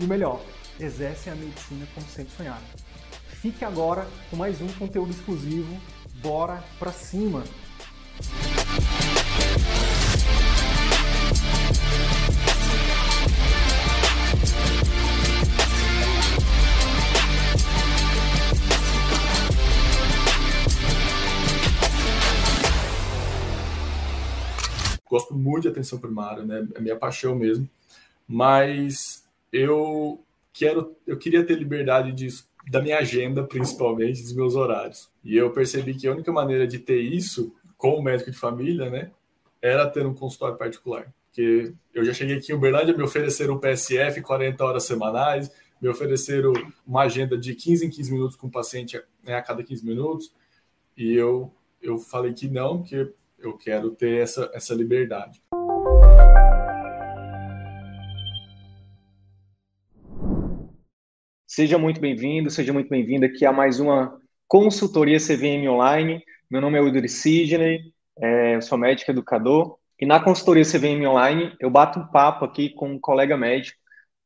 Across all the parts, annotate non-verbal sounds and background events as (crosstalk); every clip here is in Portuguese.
e o melhor, exercem a medicina como sempre sonharam. Fique agora com mais um conteúdo exclusivo. Bora pra cima! Gosto muito de atenção primária, né? É minha paixão mesmo. Mas eu quero, eu queria ter liberdade disso, da minha agenda, principalmente, dos meus horários. E eu percebi que a única maneira de ter isso, com médico de família, né, era ter um consultório particular. Porque eu já cheguei aqui em Uberlândia, me ofereceram um PSF 40 horas semanais, me ofereceram uma agenda de 15 em 15 minutos com o paciente né, a cada 15 minutos, e eu, eu falei que não, que eu quero ter essa, essa liberdade. Seja muito bem-vindo, seja muito bem-vindo aqui a mais uma consultoria CVM Online. Meu nome é Udri Sidney, é, sou médico educador, e na consultoria CVM Online eu bato um papo aqui com um colega médico,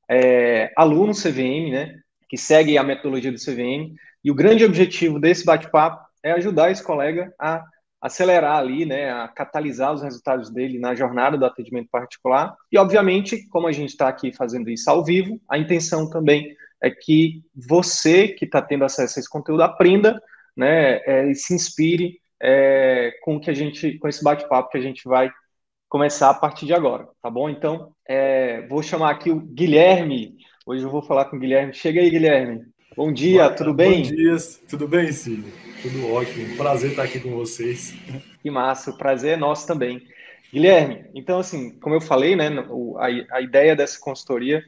é, aluno CVM, né, que segue a metodologia do CVM, e o grande objetivo desse bate-papo é ajudar esse colega a acelerar ali, né, a catalisar os resultados dele na jornada do atendimento particular. E, obviamente, como a gente está aqui fazendo isso ao vivo, a intenção também é que você que está tendo acesso a esse conteúdo aprenda, né, é, e se inspire é, com que a gente, com esse bate-papo que a gente vai começar a partir de agora, tá bom? Então, é, vou chamar aqui o Guilherme. Hoje eu vou falar com o Guilherme. Chega aí, Guilherme. Bom dia, Boa, tudo bem? Bom dia, tudo bem, Cid? Tudo ótimo. Prazer estar aqui com vocês. Que massa, o prazer é nosso também. Guilherme, então assim, como eu falei, né, a, a ideia dessa consultoria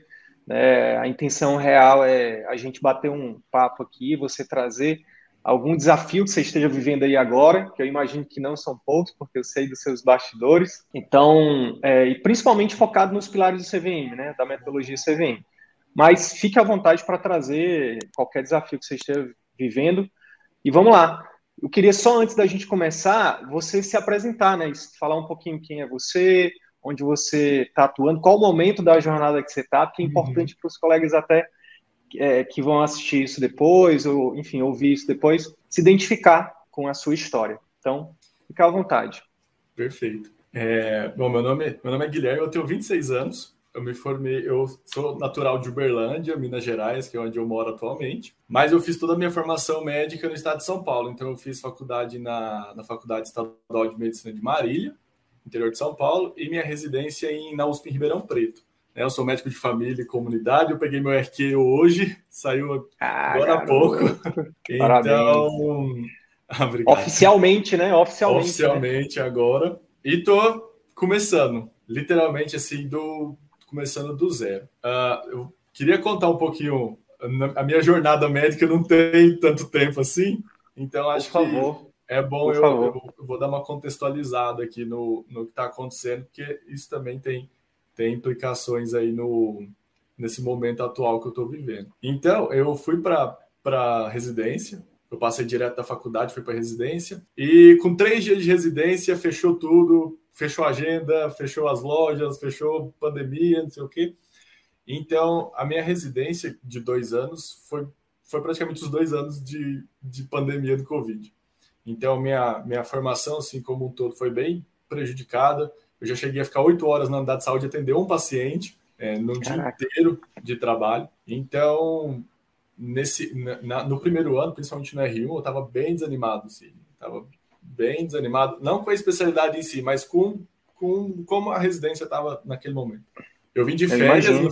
né? A intenção real é a gente bater um papo aqui, você trazer algum desafio que você esteja vivendo aí agora, que eu imagino que não são poucos, porque eu sei dos seus bastidores. Então, é, e principalmente focado nos pilares do CVM, né, da metodologia CVM. Mas fique à vontade para trazer qualquer desafio que você esteja vivendo. E vamos lá. Eu queria só antes da gente começar, você se apresentar, né, falar um pouquinho quem é você, onde você está atuando, qual o momento da jornada que você está, porque é uhum. importante uhum. para os colegas até é, que vão assistir isso depois, ou enfim, ouvir isso depois, se identificar com a sua história. Então, fique à vontade. Perfeito. É, bom, meu nome, meu nome é Guilherme, eu tenho 26 anos, eu me formei, eu sou natural de Uberlândia, Minas Gerais, que é onde eu moro atualmente. Mas eu fiz toda a minha formação médica no estado de São Paulo. Então eu fiz faculdade na, na Faculdade Estadual de Medicina de Marília interior de São Paulo, e minha residência em, na USP em Ribeirão Preto. Né, eu sou médico de família e comunidade, eu peguei meu RQ hoje, saiu ah, agora há pouco. (laughs) então, (laughs) ah, oficialmente, né? Oficialmente. Né? Oficialmente né? agora. E tô começando, literalmente assim, do começando do zero. Uh, eu queria contar um pouquinho. A minha jornada médica não tem tanto tempo assim, então acho Por favor. que é bom eu, eu, vou dar uma contextualizada aqui no, no que está acontecendo, porque isso também tem, tem implicações aí no, nesse momento atual que eu estou vivendo. Então, eu fui para a residência, eu passei direto da faculdade, fui para residência, e com três dias de residência, fechou tudo, fechou a agenda, fechou as lojas, fechou pandemia, não sei o quê. Então, a minha residência de dois anos foi, foi praticamente os dois anos de, de pandemia do Covid. Então, minha, minha formação, assim como um todo, foi bem prejudicada. Eu já cheguei a ficar oito horas na unidade de saúde atender um paciente é, no Caraca. dia inteiro de trabalho. Então, nesse, na, no primeiro ano, principalmente no R1, eu estava bem desanimado. Assim, estava bem desanimado, não com a especialidade em si, mas com, com como a residência estava naquele momento. Eu vim de férias, no,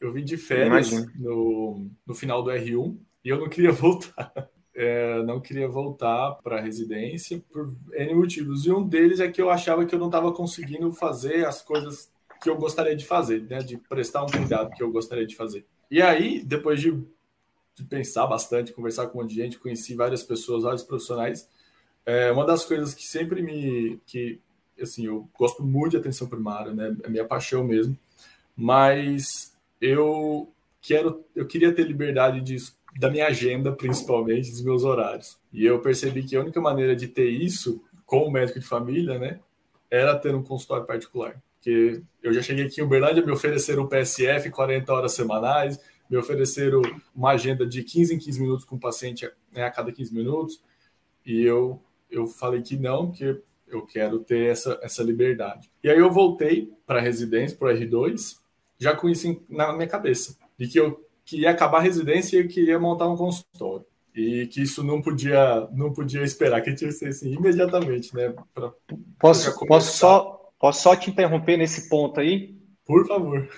eu vim de férias no, no final do R1 e eu não queria (laughs) voltar é, não queria voltar para a residência por N motivos. E um deles é que eu achava que eu não estava conseguindo fazer as coisas que eu gostaria de fazer, né? De prestar um cuidado que eu gostaria de fazer. E aí, depois de, de, pensar bastante, conversar com um monte de gente, conheci várias pessoas, vários profissionais, é, uma das coisas que sempre me... que assim, eu gosto muito de atenção primária, né? É minha paixão mesmo. Mas eu quero, eu queria ter liberdade de, da minha agenda, principalmente, dos meus horários. E eu percebi que a única maneira de ter isso com o médico de família, né, era ter um consultório particular. Porque eu já cheguei aqui em Uberlândia, me ofereceram um PSF 40 horas semanais, me ofereceram uma agenda de 15 em 15 minutos com o paciente né, a cada 15 minutos, e eu, eu falei que não, porque eu quero ter essa, essa liberdade. E aí eu voltei para a residência, para o R2, já com isso na minha cabeça, de que eu queria acabar a residência e queria montar um consultório. E que isso não podia não podia esperar, que tinha que ser assim, imediatamente, né? Pra, posso, posso, só, posso só te interromper nesse ponto aí? Por favor.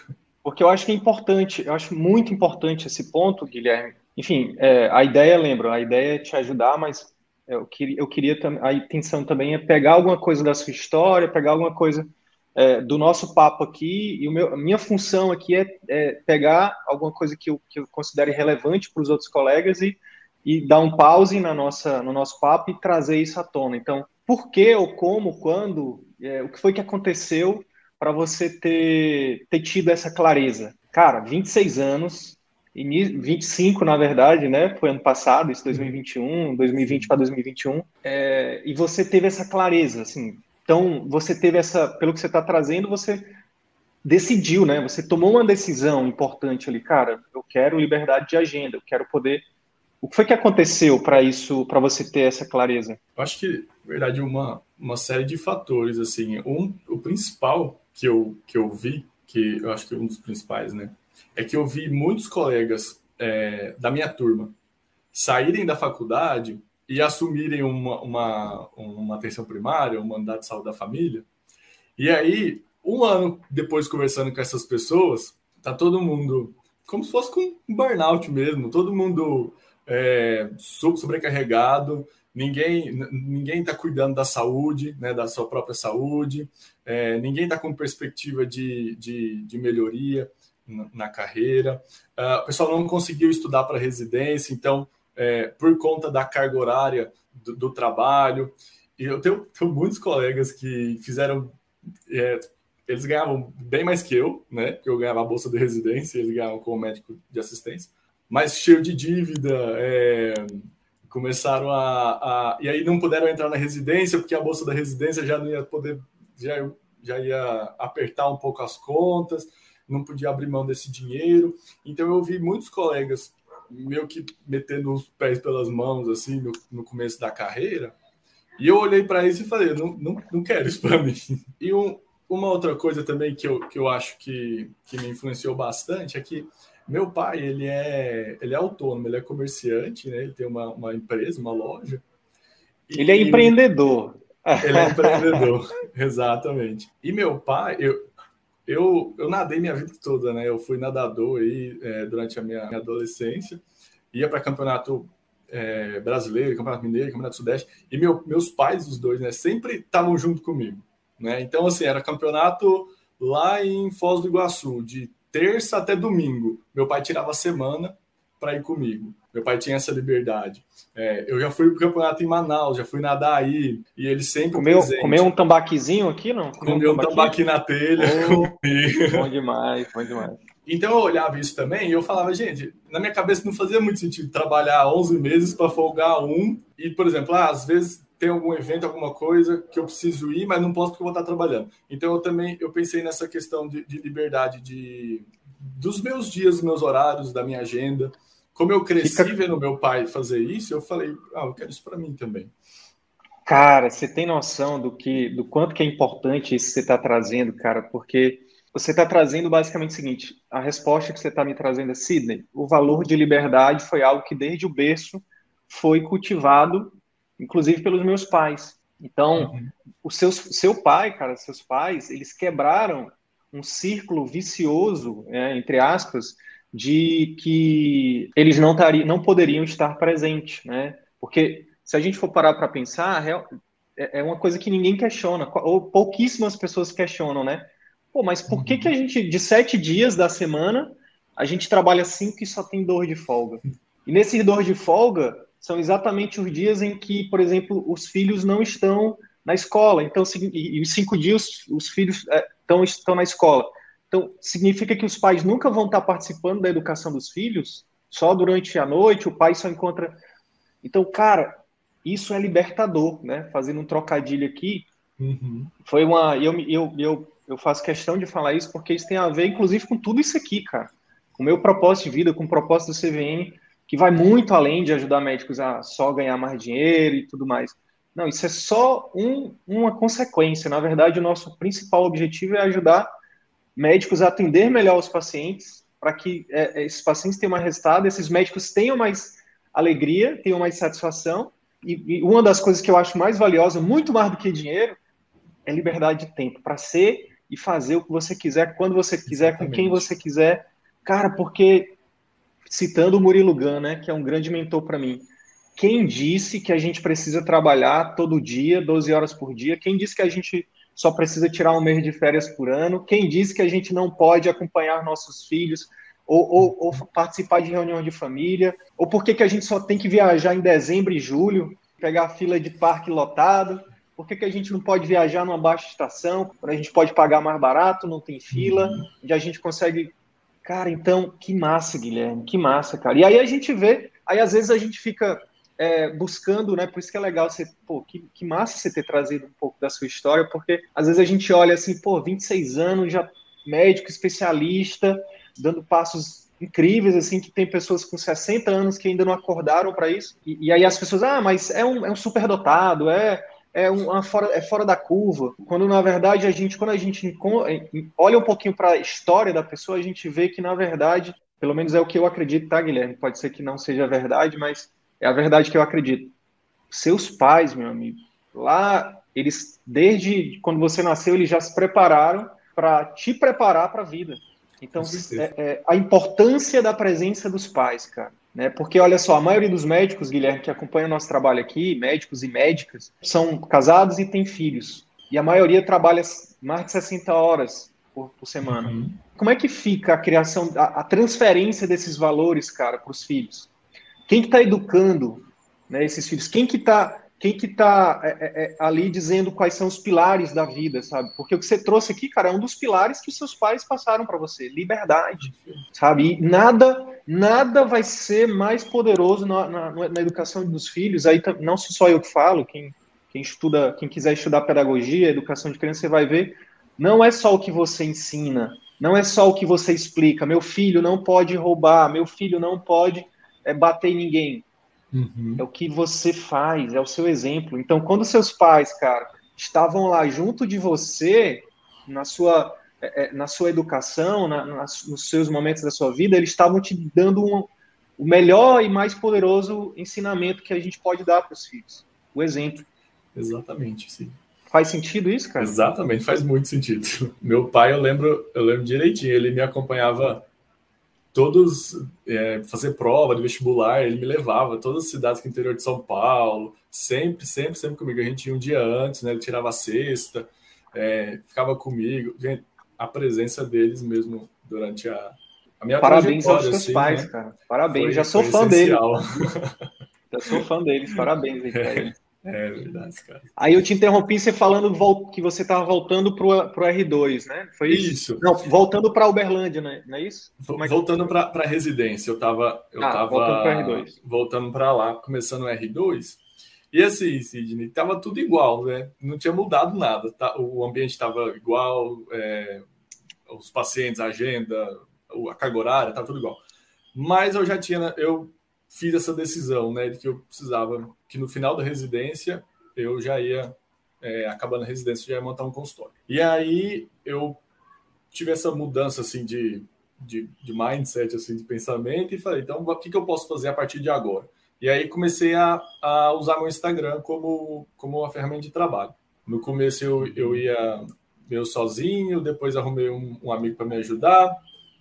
Porque eu acho que é importante, eu acho muito importante esse ponto, Guilherme. Enfim, é, a ideia, lembro, a ideia é te ajudar, mas eu queria, eu queria a intenção também é pegar alguma coisa da sua história, pegar alguma coisa é, do nosso papo aqui, e meu, a minha função aqui é, é pegar alguma coisa que eu, que eu considere relevante para os outros colegas e, e dar um pause na nossa, no nosso papo e trazer isso à tona. Então, por que ou como, quando, é, o que foi que aconteceu para você ter, ter tido essa clareza? Cara, 26 anos, 25, na verdade, né? Foi ano passado, isso 2021, 2020 para 2021. É, e você teve essa clareza, assim. Então, você teve essa, pelo que você está trazendo, você decidiu, né? Você tomou uma decisão importante ali, cara. Eu quero liberdade de agenda, eu quero poder. O que foi que aconteceu para isso, para você ter essa clareza? Eu acho que, na verdade, uma, uma série de fatores, assim. Um, o principal que eu, que eu vi, que eu acho que é um dos principais, né? é que eu vi muitos colegas é, da minha turma saírem da faculdade e assumirem uma, uma, uma atenção primária, uma unidade de saúde da família. E aí, um ano depois, conversando com essas pessoas, tá todo mundo como se fosse com um burnout mesmo, todo mundo é, sobrecarregado, ninguém ninguém está cuidando da saúde, né, da sua própria saúde, é, ninguém está com perspectiva de, de, de melhoria na carreira. Uh, o pessoal não conseguiu estudar para residência, então, é, por conta da carga horária do, do trabalho. E eu tenho, tenho, muitos colegas que fizeram. É, eles ganhavam bem mais que eu, né? Porque eu ganhava a bolsa de residência, eles ganhavam como médico de assistência, mas cheio de dívida. É, começaram a, a, E aí não puderam entrar na residência, porque a bolsa da residência já não ia poder. Já, já ia apertar um pouco as contas não podia abrir mão desse dinheiro. Então eu vi muitos colegas meio que metendo os pés pelas mãos assim no, no começo da carreira. E eu olhei para isso e falei, não, não, não quero isso para (laughs) mim. E um, uma outra coisa também que eu, que eu acho que, que me influenciou bastante é que meu pai, ele é, ele é autônomo, ele é comerciante, né? Ele tem uma, uma empresa, uma loja. Ele é empreendedor. Ele é (laughs) empreendedor, exatamente. E meu pai, eu, eu, eu nadei minha vida toda, né? Eu fui nadador aí é, durante a minha, minha adolescência, ia para campeonato é, brasileiro, campeonato mineiro, campeonato sudeste, e meu, meus pais, os dois, né, sempre estavam junto comigo, né? Então, assim, era campeonato lá em Foz do Iguaçu, de terça até domingo. Meu pai tirava a semana para ir comigo. Meu pai tinha essa liberdade. É, eu já fui pro campeonato em Manaus, já fui nadar aí, e ele sempre. Comeu, comeu um tambaquizinho aqui, não? Comeu, um, tambaqui na telha. Oh, (laughs) bom demais, bom demais. Então eu olhava isso também e eu falava, gente, na minha cabeça não fazia muito sentido trabalhar 11 meses para folgar um. E, por exemplo, ah, às vezes tem algum evento, alguma coisa que eu preciso ir, mas não posso porque eu vou estar trabalhando. Então eu também eu pensei nessa questão de, de liberdade de, dos meus dias, dos meus horários, da minha agenda. Como eu cresci Fica... vendo meu pai fazer isso, eu falei, ah, eu quero isso para mim também. Cara, você tem noção do que, do quanto que é importante isso que você está trazendo, cara? Porque você está trazendo basicamente o seguinte: a resposta que você está me trazendo é Sidney. O valor de liberdade foi algo que desde o berço foi cultivado, inclusive pelos meus pais. Então, uhum. o seu, seu pai, cara, seus pais, eles quebraram um círculo vicioso, é, entre aspas, de que eles não, tari, não poderiam estar presentes, né? Porque se a gente for parar para pensar, é, é uma coisa que ninguém questiona, ou pouquíssimas pessoas questionam, né? Pô, mas por que, que a gente, de sete dias da semana, a gente trabalha cinco e só tem dor de folga. E nesses dor de folga são exatamente os dias em que, por exemplo, os filhos não estão na escola. Então, e os cinco dias os filhos é, estão, estão na escola. Então, significa que os pais nunca vão estar participando da educação dos filhos, só durante a noite, o pai só encontra. Então, cara, isso é libertador, né? Fazendo um trocadilho aqui. Uhum. Foi uma. Eu, eu, eu, eu faço questão de falar isso porque isso tem a ver, inclusive, com tudo isso aqui, cara. Com o meu propósito de vida, com o propósito do CVM, que vai muito além de ajudar médicos a só ganhar mais dinheiro e tudo mais. Não, isso é só um, uma consequência. Na verdade, o nosso principal objetivo é ajudar médicos atender melhor os pacientes, para que é, é, esses pacientes tenham mais resultado, esses médicos tenham mais alegria, tenham mais satisfação. E, e uma das coisas que eu acho mais valiosa, muito mais do que dinheiro, é liberdade de tempo para ser e fazer o que você quiser, quando você quiser, Exatamente. com quem você quiser. Cara, porque citando o Murilo Gun, né, que é um grande mentor para mim, quem disse que a gente precisa trabalhar todo dia, 12 horas por dia? Quem disse que a gente só precisa tirar um mês de férias por ano? Quem disse que a gente não pode acompanhar nossos filhos ou, ou, ou participar de reuniões de família? Ou por que, que a gente só tem que viajar em dezembro e julho, pegar fila de parque lotado? Por que, que a gente não pode viajar numa baixa estação, quando a gente pode pagar mais barato, não tem fila, onde a gente consegue. Cara, então, que massa, Guilherme, que massa, cara. E aí a gente vê, aí às vezes a gente fica é, buscando, né? Por isso que é legal você, pô, que, que massa você ter trazido um pouco da sua história, porque às vezes a gente olha assim, pô, 26 anos, já médico, especialista, dando passos incríveis, assim, que tem pessoas com 60 anos que ainda não acordaram para isso. E, e, aí as pessoas, ah, mas é um, é um superdotado, é, é, uma fora, é fora da curva. Quando na verdade a gente, quando a gente olha um pouquinho para a história da pessoa, a gente vê que na verdade, pelo menos é o que eu acredito, tá, Guilherme? Pode ser que não seja verdade, mas é a verdade que eu acredito. Seus pais, meu amigo, lá, eles, desde quando você nasceu, eles já se prepararam para te preparar para a vida. Então, é, é, a importância da presença dos pais, cara. Né? Porque, olha só, a maioria dos médicos, Guilherme, que acompanha o nosso trabalho aqui, médicos e médicas, são casados e têm filhos. E a maioria trabalha mais de 60 horas por, por semana. Uhum. Como é que fica a criação, a, a transferência desses valores, cara, para os filhos? Quem que está educando né, esses filhos? Quem que está quem que tá é, é, é, ali dizendo quais são os pilares da vida, sabe? Porque o que você trouxe aqui, cara, é um dos pilares que seus pais passaram para você, liberdade, sabe? E nada, nada vai ser mais poderoso na, na, na, educação dos filhos. Aí não sou só eu que falo, quem, quem estuda, quem quiser estudar pedagogia, educação de criança, você vai ver. Não é só o que você ensina, não é só o que você explica. Meu filho não pode roubar, meu filho não pode é bater em ninguém. Uhum. É o que você faz, é o seu exemplo. Então, quando seus pais, cara, estavam lá junto de você, na sua, é, é na sua educação, na, nas, nos seus momentos da sua vida, eles estavam te dando um, o melhor e mais poderoso ensinamento que a gente pode dar para os filhos: o exemplo. Exatamente, sim. Faz sentido isso, cara? Exatamente, faz muito sentido. (laughs) Meu pai, eu lembro, eu lembro direitinho, ele me acompanhava todos é, fazer prova de vestibular, ele me levava todas as cidades do interior de São Paulo, sempre, sempre, sempre comigo. A gente ia um dia antes, né? Ele tirava a cesta, é, ficava comigo. Gente, a presença deles mesmo durante a, a minha Parabéns aos seus assim, pais, né? cara. Parabéns, foi, já sou fã deles. (laughs) Já sou fã deles, parabéns aí (laughs) eles. É verdade, cara. Aí eu te interrompi você falando que você estava voltando para o R2, né? Foi isso? Isso. Não, voltando para Uberlândia, né? não é isso? É voltando para a residência, eu estava eu ah, tava voltando para R2. Voltando para lá, começando o R2. E assim, Sidney, estava tudo igual, né? Não tinha mudado nada. Tá? O ambiente estava igual, é, os pacientes, a agenda, a carga horária, estava tudo igual. Mas eu já tinha, eu fiz essa decisão, né, de que eu precisava, que no final da residência eu já ia, é, acabando a residência, já ia montar um consultório. E aí eu tive essa mudança, assim, de, de, de mindset, assim, de pensamento, e falei, então, o que, que eu posso fazer a partir de agora? E aí comecei a, a usar meu Instagram como, como uma ferramenta de trabalho. No começo eu, eu ia meio sozinho, depois arrumei um, um amigo para me ajudar,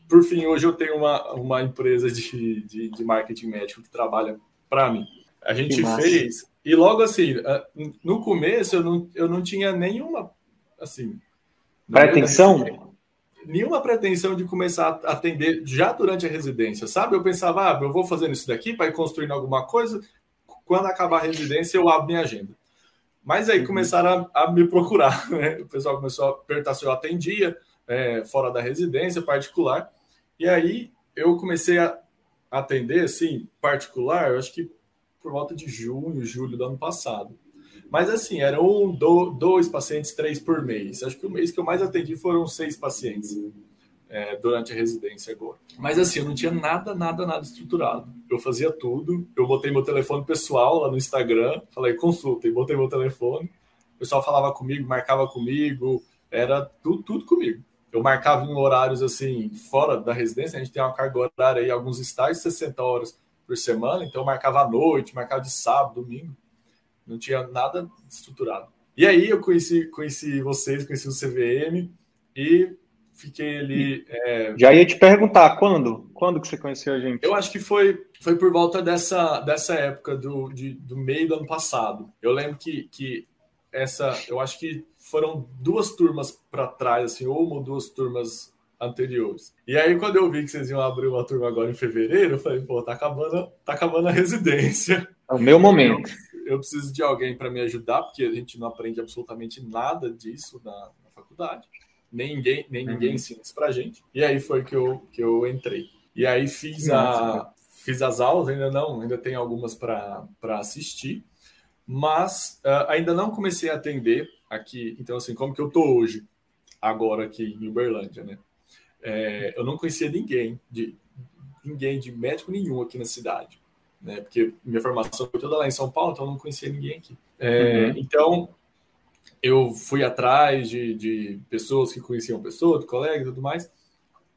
por fim, hoje eu tenho uma, uma empresa de, de, de marketing médico que trabalha para mim. A gente fez, e logo assim, no começo eu não, eu não tinha nenhuma, assim... Pretensão? nenhuma pretensão de começar a atender já durante a residência, sabe? Eu pensava, ah, eu vou fazendo isso daqui para ir construindo alguma coisa, quando acabar a residência eu abro minha agenda. Mas aí uhum. começaram a, a, me procurar, (laughs) né? O pessoal começou a perguntar se eu atendia é, fora da residência, particular. E aí eu comecei a atender, assim, particular, eu acho que por volta de junho, julho do ano passado. Mas assim, eram um, dois pacientes, três por mês. Acho que o mês que eu mais atendi foram seis pacientes é, durante a residência agora. Mas assim, eu não tinha nada, nada, nada estruturado. Eu fazia tudo. Eu botei meu telefone pessoal lá no Instagram, falei consulta, e botei meu telefone. O pessoal falava comigo, marcava comigo, era tudo, tudo comigo. Eu marcava em horários assim, fora da residência, a gente tem uma carga horária aí, alguns estágios, 60 horas por semana, então eu marcava à noite, marcava de sábado, domingo não tinha nada estruturado. E aí eu conheci, conheci vocês, conheci o CVM e fiquei ali. É... Já ia te perguntar, quando? Quando que você conheceu a gente? Eu acho que foi, foi por volta dessa, dessa época do, de, do meio do ano passado. Eu lembro que, que essa, eu acho que foram duas turmas para trás, assim, ou uma ou duas turmas anteriores. E aí, quando eu vi que vocês iam abrir uma turma agora em fevereiro, eu falei, pô, tá acabando, tá acabando a (laughs) residência. É o meu momento eu preciso de alguém para me ajudar, porque a gente não aprende absolutamente nada disso na, na faculdade. Nem ninguém, nem ninguém uhum. ensina isso para gente. E aí foi que eu, que eu entrei. E aí fiz, a, fiz as aulas, ainda não, ainda tem algumas para assistir, mas uh, ainda não comecei a atender aqui. Então, assim, como que eu tô hoje, agora aqui em Uberlândia, né? É, eu não conhecia ninguém, de ninguém, de médico nenhum aqui na cidade né? Porque minha formação foi toda lá em São Paulo, então eu não conhecia ninguém aqui. É, uhum. Então, eu fui atrás de, de pessoas que conheciam pessoas, de colegas e tudo mais.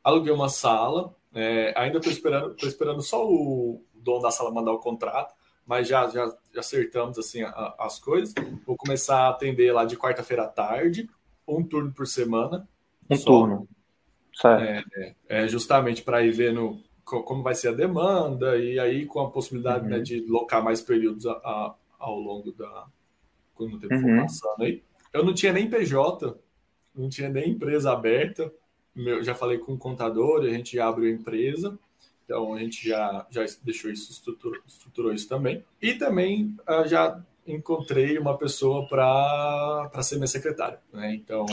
Aluguei uma sala. É, ainda estou esperando, tô esperando só o dono da sala mandar o contrato, mas já, já, já acertamos assim a, as coisas. Vou começar a atender lá de quarta-feira à tarde, um turno por semana. Um só. turno. Certo. É, é, é justamente para ir vendo como vai ser a demanda, e aí com a possibilidade uhum. né, de locar mais períodos a, a, ao longo da. quando o tempo uhum. for passando aí. Eu não tinha nem PJ, não tinha nem empresa aberta. Meu, já falei com o contador, a gente abre a empresa, então a gente já, já deixou isso, estruturou, estruturou isso também. E também uh, já encontrei uma pessoa para ser minha secretária. Né? Então,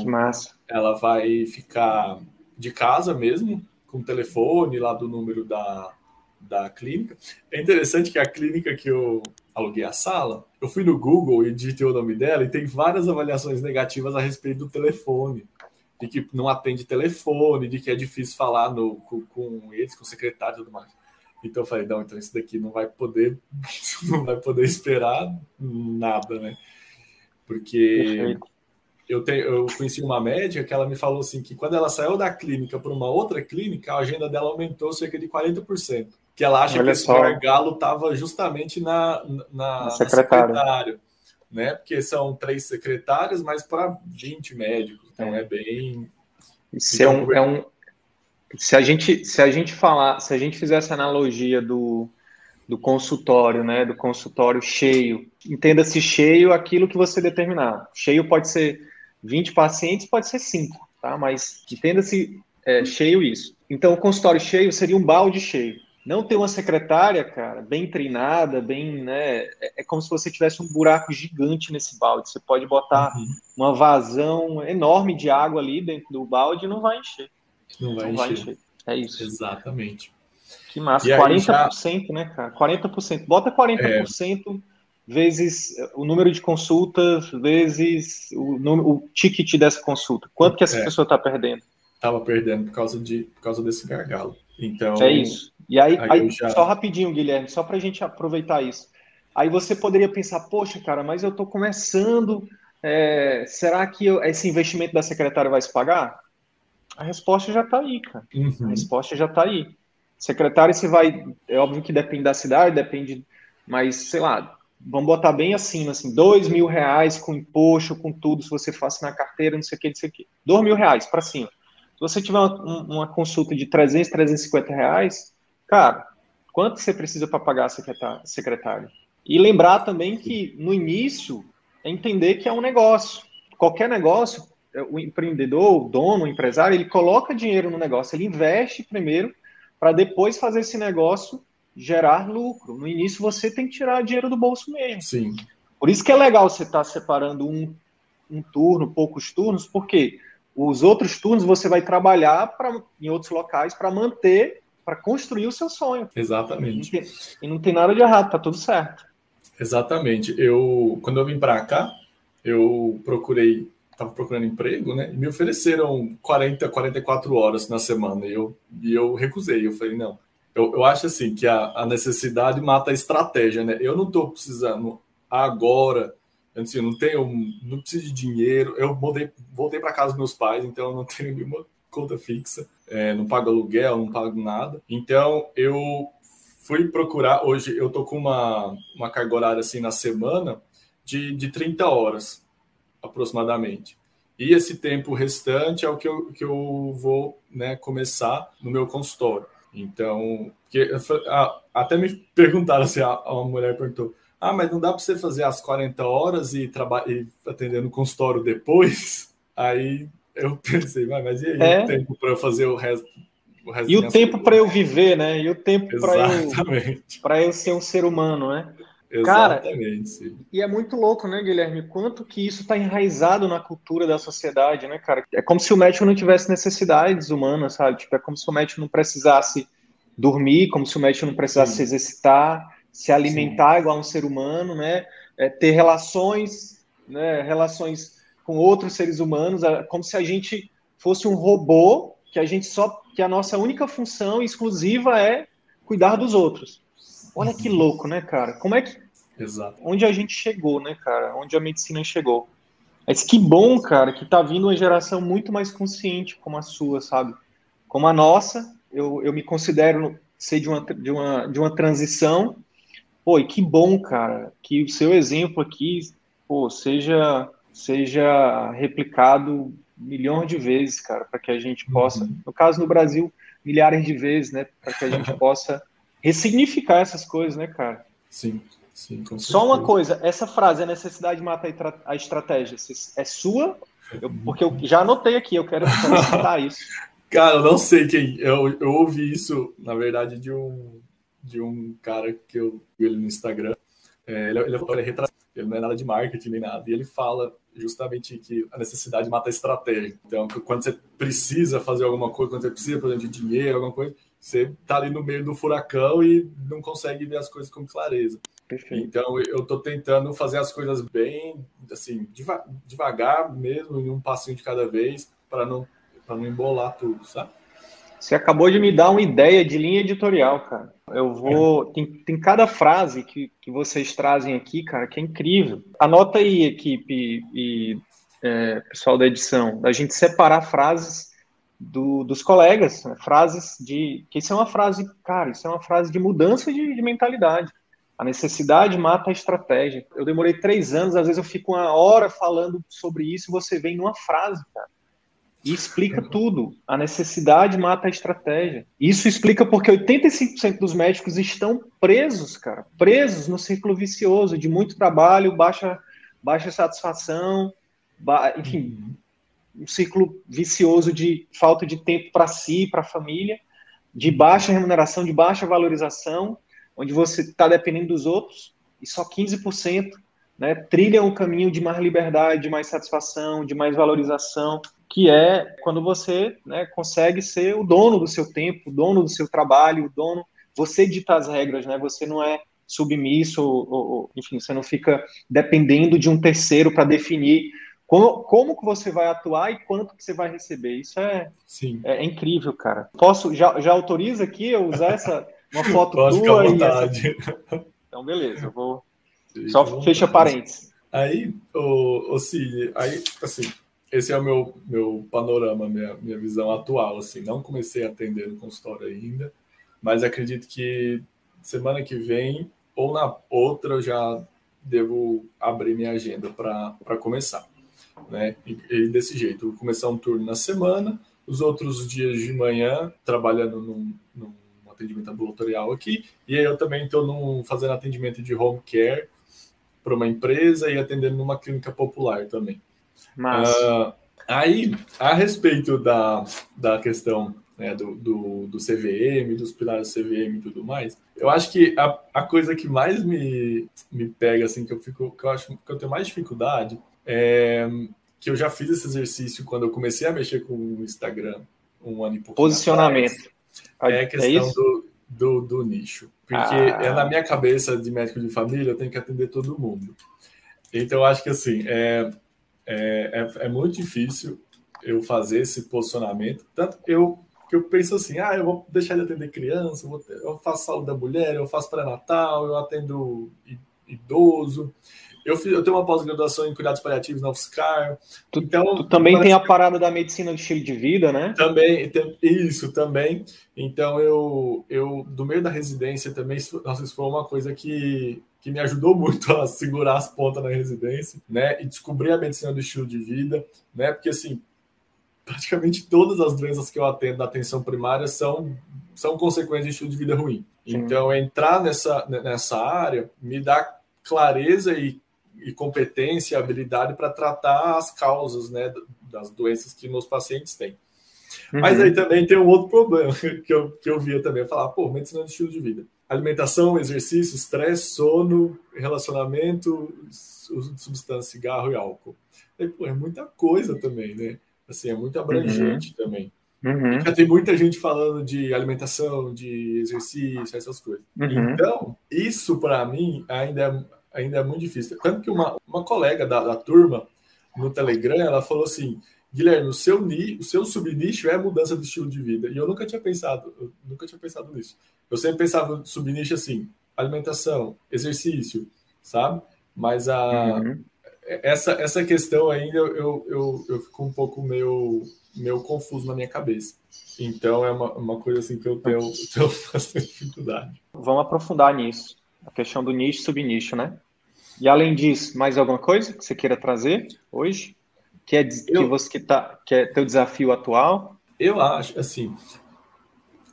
ela vai ficar de casa mesmo, com o telefone lá do número da, da clínica. É interessante que a clínica que eu aluguei a sala, eu fui no Google e digitei o nome dela e tem várias avaliações negativas a respeito do telefone. De que não atende telefone, de que é difícil falar no, com, com eles, com o secretário e tudo mais. Então eu falei, não, então isso daqui não vai poder, (laughs) não vai poder esperar nada, né? Porque eu, te, eu conheci uma médica que ela me falou assim que quando ela saiu da clínica para uma outra clínica, a agenda dela aumentou cerca de 40%. Que ela acha Olha que esse gargalo estava justamente na, na, na secretária. né? Porque são três secretárias, mas para 20 médicos. Então é, é bem. Então, é, um, é um. Se a gente, se a gente falar, se a gente fizer essa analogia do, do consultório, né? Do consultório cheio. Entenda-se cheio aquilo que você determinar. Cheio pode ser 20 pacientes, pode ser 5, tá? Mas entenda-se é, cheio isso. Então, o consultório cheio seria um balde cheio. Não ter uma secretária, cara, bem treinada, bem, né? É, é como se você tivesse um buraco gigante nesse balde. Você pode botar uhum. uma vazão enorme de água ali dentro do balde e não vai encher. Não vai, não encher. vai encher. É isso. Exatamente. Que massa. E 40%, já... né, cara? 40%. Bota 40%. É vezes o número de consultas, vezes o, o ticket dessa consulta. Quanto que essa é, pessoa está perdendo? Estava perdendo por causa, de, por causa desse gargalo. Então, é isso. E aí, aí, aí já... só rapidinho, Guilherme, só para a gente aproveitar isso. Aí você poderia pensar, poxa, cara, mas eu estou começando. É, será que eu, esse investimento da secretária vai se pagar? A resposta já está aí, cara. Uhum. A resposta já está aí. Secretária, você vai. É óbvio que depende da cidade, depende. Mas, sei lá, vamos botar bem acima, assim, dois mil reais com imposto, com tudo, se você faz na carteira, não sei o que, não sei o que. Dois mil reais para cima. Se você tiver uma, uma, consulta de 300, 350 reais, cara, quanto você precisa para pagar a secretária? E lembrar também que no início é entender que é um negócio. Qualquer negócio o empreendedor, o dono, o empresário, ele coloca dinheiro no negócio, ele investe primeiro para depois fazer esse negócio gerar lucro. No início você tem que tirar dinheiro do bolso mesmo. Sim. Por isso que é legal você estar tá separando um, um turno, poucos turnos, porque os outros turnos você vai trabalhar pra, em outros locais para manter, para construir o seu sonho. Exatamente. E não, tem, e não tem nada de errado, tá tudo certo. Exatamente. Eu, quando eu vim para cá, eu procurei, estava procurando emprego, né? E me ofereceram 40, 44 horas na semana. E eu, e eu recusei. Eu falei, não. Eu, eu acho assim que a, a necessidade mata a estratégia, né? Eu não estou precisando agora assim, eu não tenho, não preciso de dinheiro. Eu mudei, voltei para casa dos meus pais, então eu não tenho nenhuma conta fixa, é, não pago aluguel, não pago nada. Então eu fui procurar. Hoje eu tô com uma, uma carga horária assim na semana de, de 30 horas aproximadamente. E esse tempo restante é o que eu, que eu vou né, começar no meu consultório. Então, que, até me perguntaram assim, a, uma mulher perguntou, ah, mas não dá para você fazer as 40 horas e, e atender no consultório depois? (laughs) Aí eu (laughs) pensei, mas e aí é. o tempo para fazer o resto? O resto e o tempo para eu viver, né? E o tempo para eu, eu ser um ser humano, né? Exatamente. Cara, e é muito louco, né, Guilherme? Quanto que isso está enraizado na cultura da sociedade, né, cara? É como se o médico não tivesse necessidades humanas, sabe? Tipo, é como se o médico não precisasse dormir, como se o médico não precisasse Sim. se exercitar, se alimentar Sim. igual um ser humano, né? É, ter relações, né? Relações com outros seres humanos, como se a gente fosse um robô que a gente só que a nossa única função exclusiva é cuidar dos outros. Olha que louco, né, cara? Como é que Exato. onde a gente chegou, né, cara? Onde a medicina chegou. Mas que bom, cara, que tá vindo uma geração muito mais consciente como a sua, sabe? Como a nossa, eu, eu me considero ser de uma, de, uma, de uma transição Pô, e que bom, cara, que o seu exemplo aqui, pô, seja, seja replicado milhões de vezes, cara, para que a gente possa, uhum. no caso no Brasil, milhares de vezes, né, para que a gente (laughs) possa ressignificar essas coisas, né, cara? Sim, sim. Só uma coisa, essa frase, a necessidade de matar a estratégia, é sua? Eu, porque eu já anotei aqui, eu quero citar isso. (laughs) Cara, eu não sei quem. Eu, eu ouvi isso, na verdade, de um de um cara que eu vi ele no Instagram. É, ele, ele, ele, é retratado, ele não é nada de marketing nem nada. E ele fala justamente que a necessidade mata a estratégia. Então, quando você precisa fazer alguma coisa, quando você precisa, por exemplo, de dinheiro, alguma coisa, você tá ali no meio do furacão e não consegue ver as coisas com clareza. Perfeito. Então, eu estou tentando fazer as coisas bem, assim, deva devagar mesmo, em um passinho de cada vez, para não, não embolar tudo, sabe? Você acabou de me dar uma ideia de linha editorial, cara. Eu vou. Tem, tem cada frase que, que vocês trazem aqui, cara, que é incrível. Anota aí, equipe e é, pessoal da edição, da gente separar frases do, dos colegas, né? frases de. Que isso é uma frase, cara, isso é uma frase de mudança de, de mentalidade. A necessidade mata a estratégia. Eu demorei três anos, às vezes eu fico uma hora falando sobre isso e você vem numa frase, cara. E explica tudo. A necessidade mata a estratégia. Isso explica porque 85% dos médicos estão presos, cara. Presos no círculo vicioso de muito trabalho, baixa, baixa satisfação, ba... enfim, um círculo vicioso de falta de tempo para si, para a família, de baixa remuneração, de baixa valorização, onde você está dependendo dos outros, e só 15% né, trilham o caminho de mais liberdade, de mais satisfação, de mais valorização que é quando você né, consegue ser o dono do seu tempo, o dono do seu trabalho, o dono, você dita as regras, né? Você não é submisso, ou, ou, enfim, você não fica dependendo de um terceiro para definir como, como que você vai atuar e quanto que você vai receber. Isso é, Sim. é, é incrível, cara. Posso, já, já autoriza aqui eu usar essa, uma foto Pode tua? E essa... Então, beleza, eu vou... Só fecha parênteses. Aí, o, o Cine, aí, assim, esse é o meu, meu panorama, minha, minha visão atual. Assim, não comecei a atender no consultório ainda, mas acredito que semana que vem ou na outra eu já devo abrir minha agenda para começar. Né? E, e, desse jeito, vou começar um turno na semana, os outros dias de manhã trabalhando num, num atendimento ambulatorial aqui, e aí eu também estou fazendo atendimento de home care para uma empresa e atendendo numa clínica popular também. Mas, uh, Aí, a respeito da, da questão né, do, do, do, CVM, dos pilares do CVM e tudo mais, eu acho que a, a coisa que mais me, me pega, assim, que eu fico, que eu acho que eu tenho mais dificuldade, é que eu já fiz esse exercício quando eu comecei a mexer com o Instagram um ano e pouco. Posicionamento. Atrás, é a é questão é do, do, do, nicho. Porque ah. é na minha cabeça de médico de família, eu tenho que atender todo mundo. Então, eu acho que assim, é, é, é, é muito difícil eu fazer esse posicionamento. Tanto que eu que eu penso assim, ah, eu vou deixar de atender criança, eu, ter, eu faço saúde da mulher, eu faço pré-natal, eu atendo idoso. Eu, fiz, eu tenho uma pós-graduação em cuidados paliativos na UFSCar. Tu, então, tu também tem a parada da medicina do estilo de vida, né? Também, isso também. Então, eu, eu do meio da residência também, nossa, isso foi uma coisa que, que me ajudou muito a segurar as pontas na residência, né? E descobrir a medicina do estilo de vida, né? Porque, assim, praticamente todas as doenças que eu atendo na atenção primária são, são consequências de estilo de vida ruim. Sim. Então, entrar nessa, nessa área me dá clareza e e competência, habilidade para tratar as causas né, das doenças que meus pacientes têm. Uhum. Mas aí também tem um outro problema (laughs) que eu, que eu via também, falar, pô, medicina de estilo de vida. Alimentação, exercício, estresse, sono, relacionamento, uso de substância, cigarro e álcool. Aí, pô, é muita coisa também, né? Assim, é muito abrangente uhum. também. Uhum. Já tem muita gente falando de alimentação, de exercício, essas coisas. Uhum. Então, isso para mim ainda é ainda é muito difícil. Tanto que uma, uma colega da, da turma no Telegram, ela falou assim, Guilherme, o seu, ni, o seu subnicho é mudança de estilo de vida. E eu nunca tinha pensado, nunca tinha pensado nisso. Eu sempre pensava subnicho assim, alimentação, exercício, sabe? Mas a, uhum. essa, essa questão ainda eu, eu, eu fico um pouco meio, meio confuso na minha cabeça. Então é uma, uma coisa assim que eu tenho, (laughs) tenho bastante dificuldade. Vamos aprofundar nisso. A questão do nicho e subnicho, né? E além disso, mais alguma coisa que você queira trazer hoje? Que é, eu, que você que tá, que é teu desafio atual? Eu acho, assim,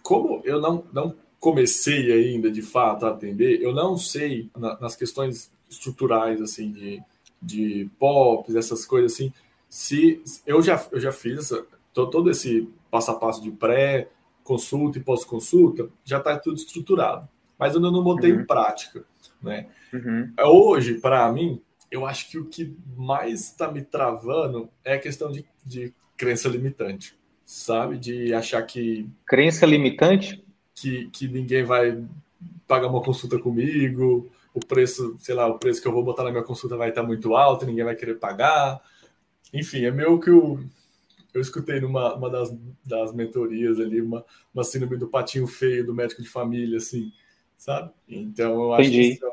como eu não, não comecei ainda de fato a atender, eu não sei na, nas questões estruturais, assim, de, de POPs, essas coisas assim, se eu já, eu já fiz essa, todo esse passo a passo de pré, consulta e pós-consulta, já está tudo estruturado mas eu não botei uhum. em prática, né? Uhum. Hoje, para mim, eu acho que o que mais está me travando é a questão de, de crença limitante, sabe? De achar que... Crença limitante? Que, que ninguém vai pagar uma consulta comigo, o preço, sei lá, o preço que eu vou botar na minha consulta vai estar muito alto, ninguém vai querer pagar. Enfim, é meio que o, eu escutei numa uma das, das mentorias ali, uma, uma síndrome do patinho feio do médico de família, assim, sabe? Então eu acho Entendi. que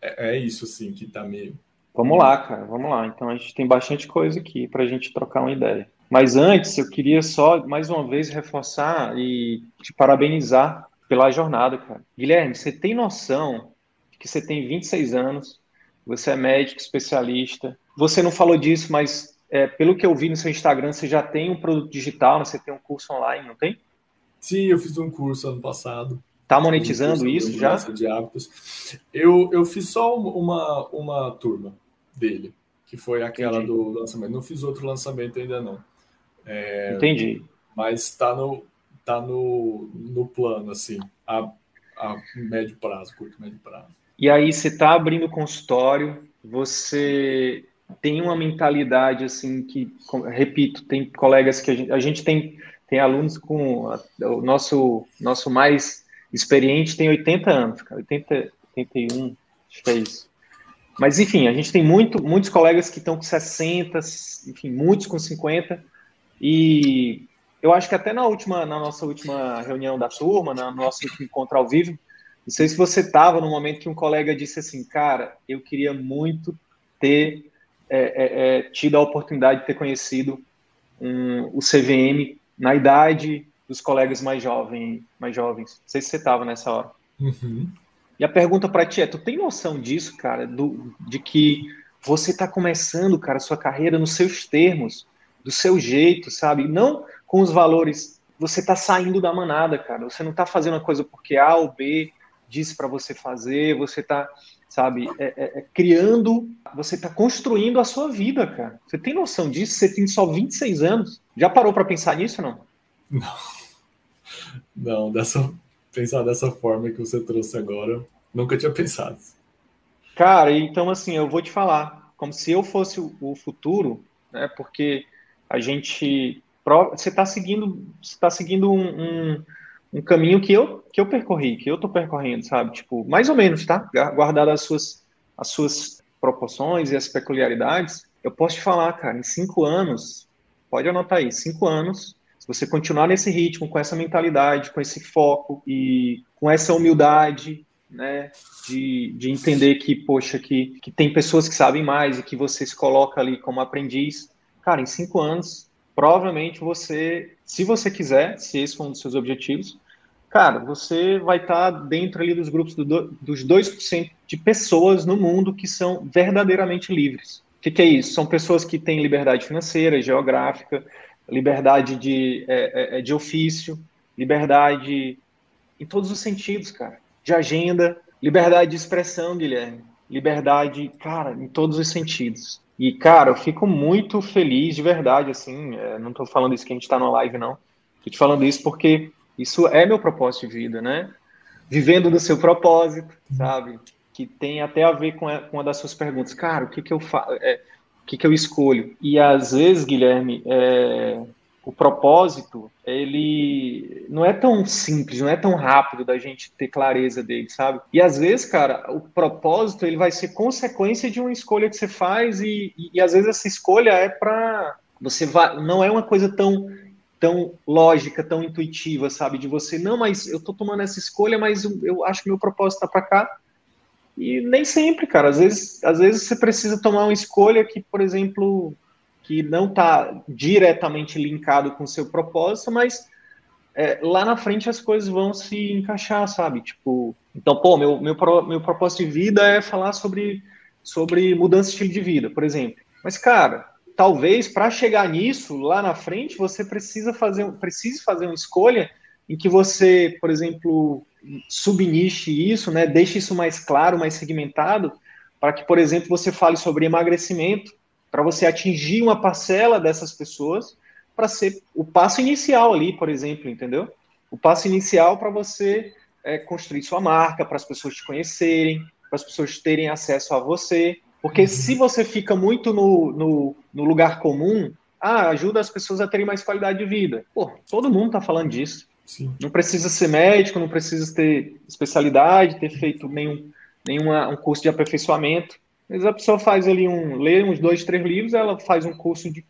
é, é, isso, assim, que tá meio. Vamos lá, cara, vamos lá. Então a gente tem bastante coisa aqui para a gente trocar uma ideia. Mas antes, eu queria só mais uma vez reforçar e te parabenizar pela jornada, cara. Guilherme, você tem noção de que você tem 26 anos, você é médico especialista. Você não falou disso, mas é, pelo que eu vi no seu Instagram, você já tem um produto digital, você tem um curso online, não tem? Sim, eu fiz um curso ano passado. Tá monetizando isso já? De hábitos. Eu, eu fiz só uma, uma turma dele, que foi aquela Entendi. do lançamento. Não fiz outro lançamento ainda não. É, Entendi. Mas está no, tá no, no plano, assim, a, a médio prazo, curto médio prazo. E aí você está abrindo consultório, você tem uma mentalidade assim que, repito, tem colegas que a gente, a gente tem, tem alunos com o nosso, nosso mais experiente tem 80 anos, cara, 80, 81, acho que é isso. Mas, enfim, a gente tem muito, muitos colegas que estão com 60, enfim, muitos com 50, e eu acho que até na última, na nossa última reunião da turma, no nosso encontro ao vivo, não sei se você estava no momento que um colega disse assim, cara, eu queria muito ter é, é, é, tido a oportunidade de ter conhecido um, o CVM na idade dos colegas mais jovens, mais jovens. Não sei se você estava nessa hora. Uhum. E a pergunta para ti é: tu tem noção disso, cara, do, de que você está começando, cara, sua carreira nos seus termos, do seu jeito, sabe? Não com os valores. Você está saindo da manada, cara. Você não está fazendo a coisa porque A ou B disse para você fazer. Você está sabe? É, é, é criando, você está construindo a sua vida, cara. Você tem noção disso? Você tem só 26 anos. Já parou para pensar nisso, não? Não. Não, dessa, pensar dessa forma que você trouxe agora, nunca tinha pensado. Cara, então assim, eu vou te falar, como se eu fosse o futuro, né? Porque a gente você está seguindo, você tá seguindo um, um, um, caminho que eu, que eu percorri, que eu estou percorrendo, sabe? Tipo, mais ou menos, tá? Guardado as suas, as suas proporções e as peculiaridades, eu posso te falar, cara, em cinco anos, pode anotar aí, cinco anos, você continuar nesse ritmo, com essa mentalidade, com esse foco e com essa humildade, né, de, de entender que, poxa, que, que tem pessoas que sabem mais e que você se coloca ali como aprendiz, cara, em cinco anos provavelmente você, se você quiser, se esse for um dos seus objetivos, cara, você vai estar tá dentro ali dos grupos do, dos 2% de pessoas no mundo que são verdadeiramente livres. O que, que, é isso? São pessoas que têm liberdade financeira, geográfica, liberdade de, é, é, é, de ofício, liberdade em todos os sentidos, cara. De agenda, liberdade de expressão, Guilherme. Liberdade, cara, em todos os sentidos. E, cara, eu fico muito feliz de verdade, assim, é, não estou falando isso que a gente está na live, não. Estou te falando isso porque isso é meu propósito de vida, né? Vivendo do seu propósito, sabe? Que tem até a ver com, a, com uma das suas perguntas. Cara, o que que eu faço? É, que que eu escolho? E às vezes, Guilherme, é, o propósito, ele não é tão simples, não é tão rápido da gente ter clareza dele, sabe? E às vezes, cara, o propósito ele vai ser consequência de uma escolha que você faz e, e, e às vezes essa escolha é para você vai, não é uma coisa tão tão lógica, tão intuitiva, sabe? De você, não, mas eu tô tomando essa escolha, mas eu, eu acho que meu propósito tá para cá. E nem sempre, cara. Às vezes, às vezes você precisa tomar uma escolha que, por exemplo, que não está diretamente linkado com o seu propósito, mas é, lá na frente as coisas vão se encaixar, sabe? Tipo, então, pô, meu, meu, meu propósito de vida é falar sobre, sobre mudança de estilo de vida, por exemplo. Mas, cara, talvez para chegar nisso, lá na frente, você precisa fazer, precise fazer uma escolha em que você, por exemplo, subniche isso, né? Deixe isso mais claro, mais segmentado, para que, por exemplo, você fale sobre emagrecimento para você atingir uma parcela dessas pessoas, para ser o passo inicial ali, por exemplo, entendeu? O passo inicial para você é, construir sua marca, para as pessoas te conhecerem, para as pessoas terem acesso a você. Porque uhum. se você fica muito no, no, no, lugar comum, ah, ajuda as pessoas a terem mais qualidade de vida. Pô, todo mundo está falando disso. Sim. Não precisa ser médico, não precisa ter especialidade, ter feito nenhum, nenhum um curso de aperfeiçoamento. Mas a pessoa faz ali um, lê uns dois, três livros, ela faz um curso de,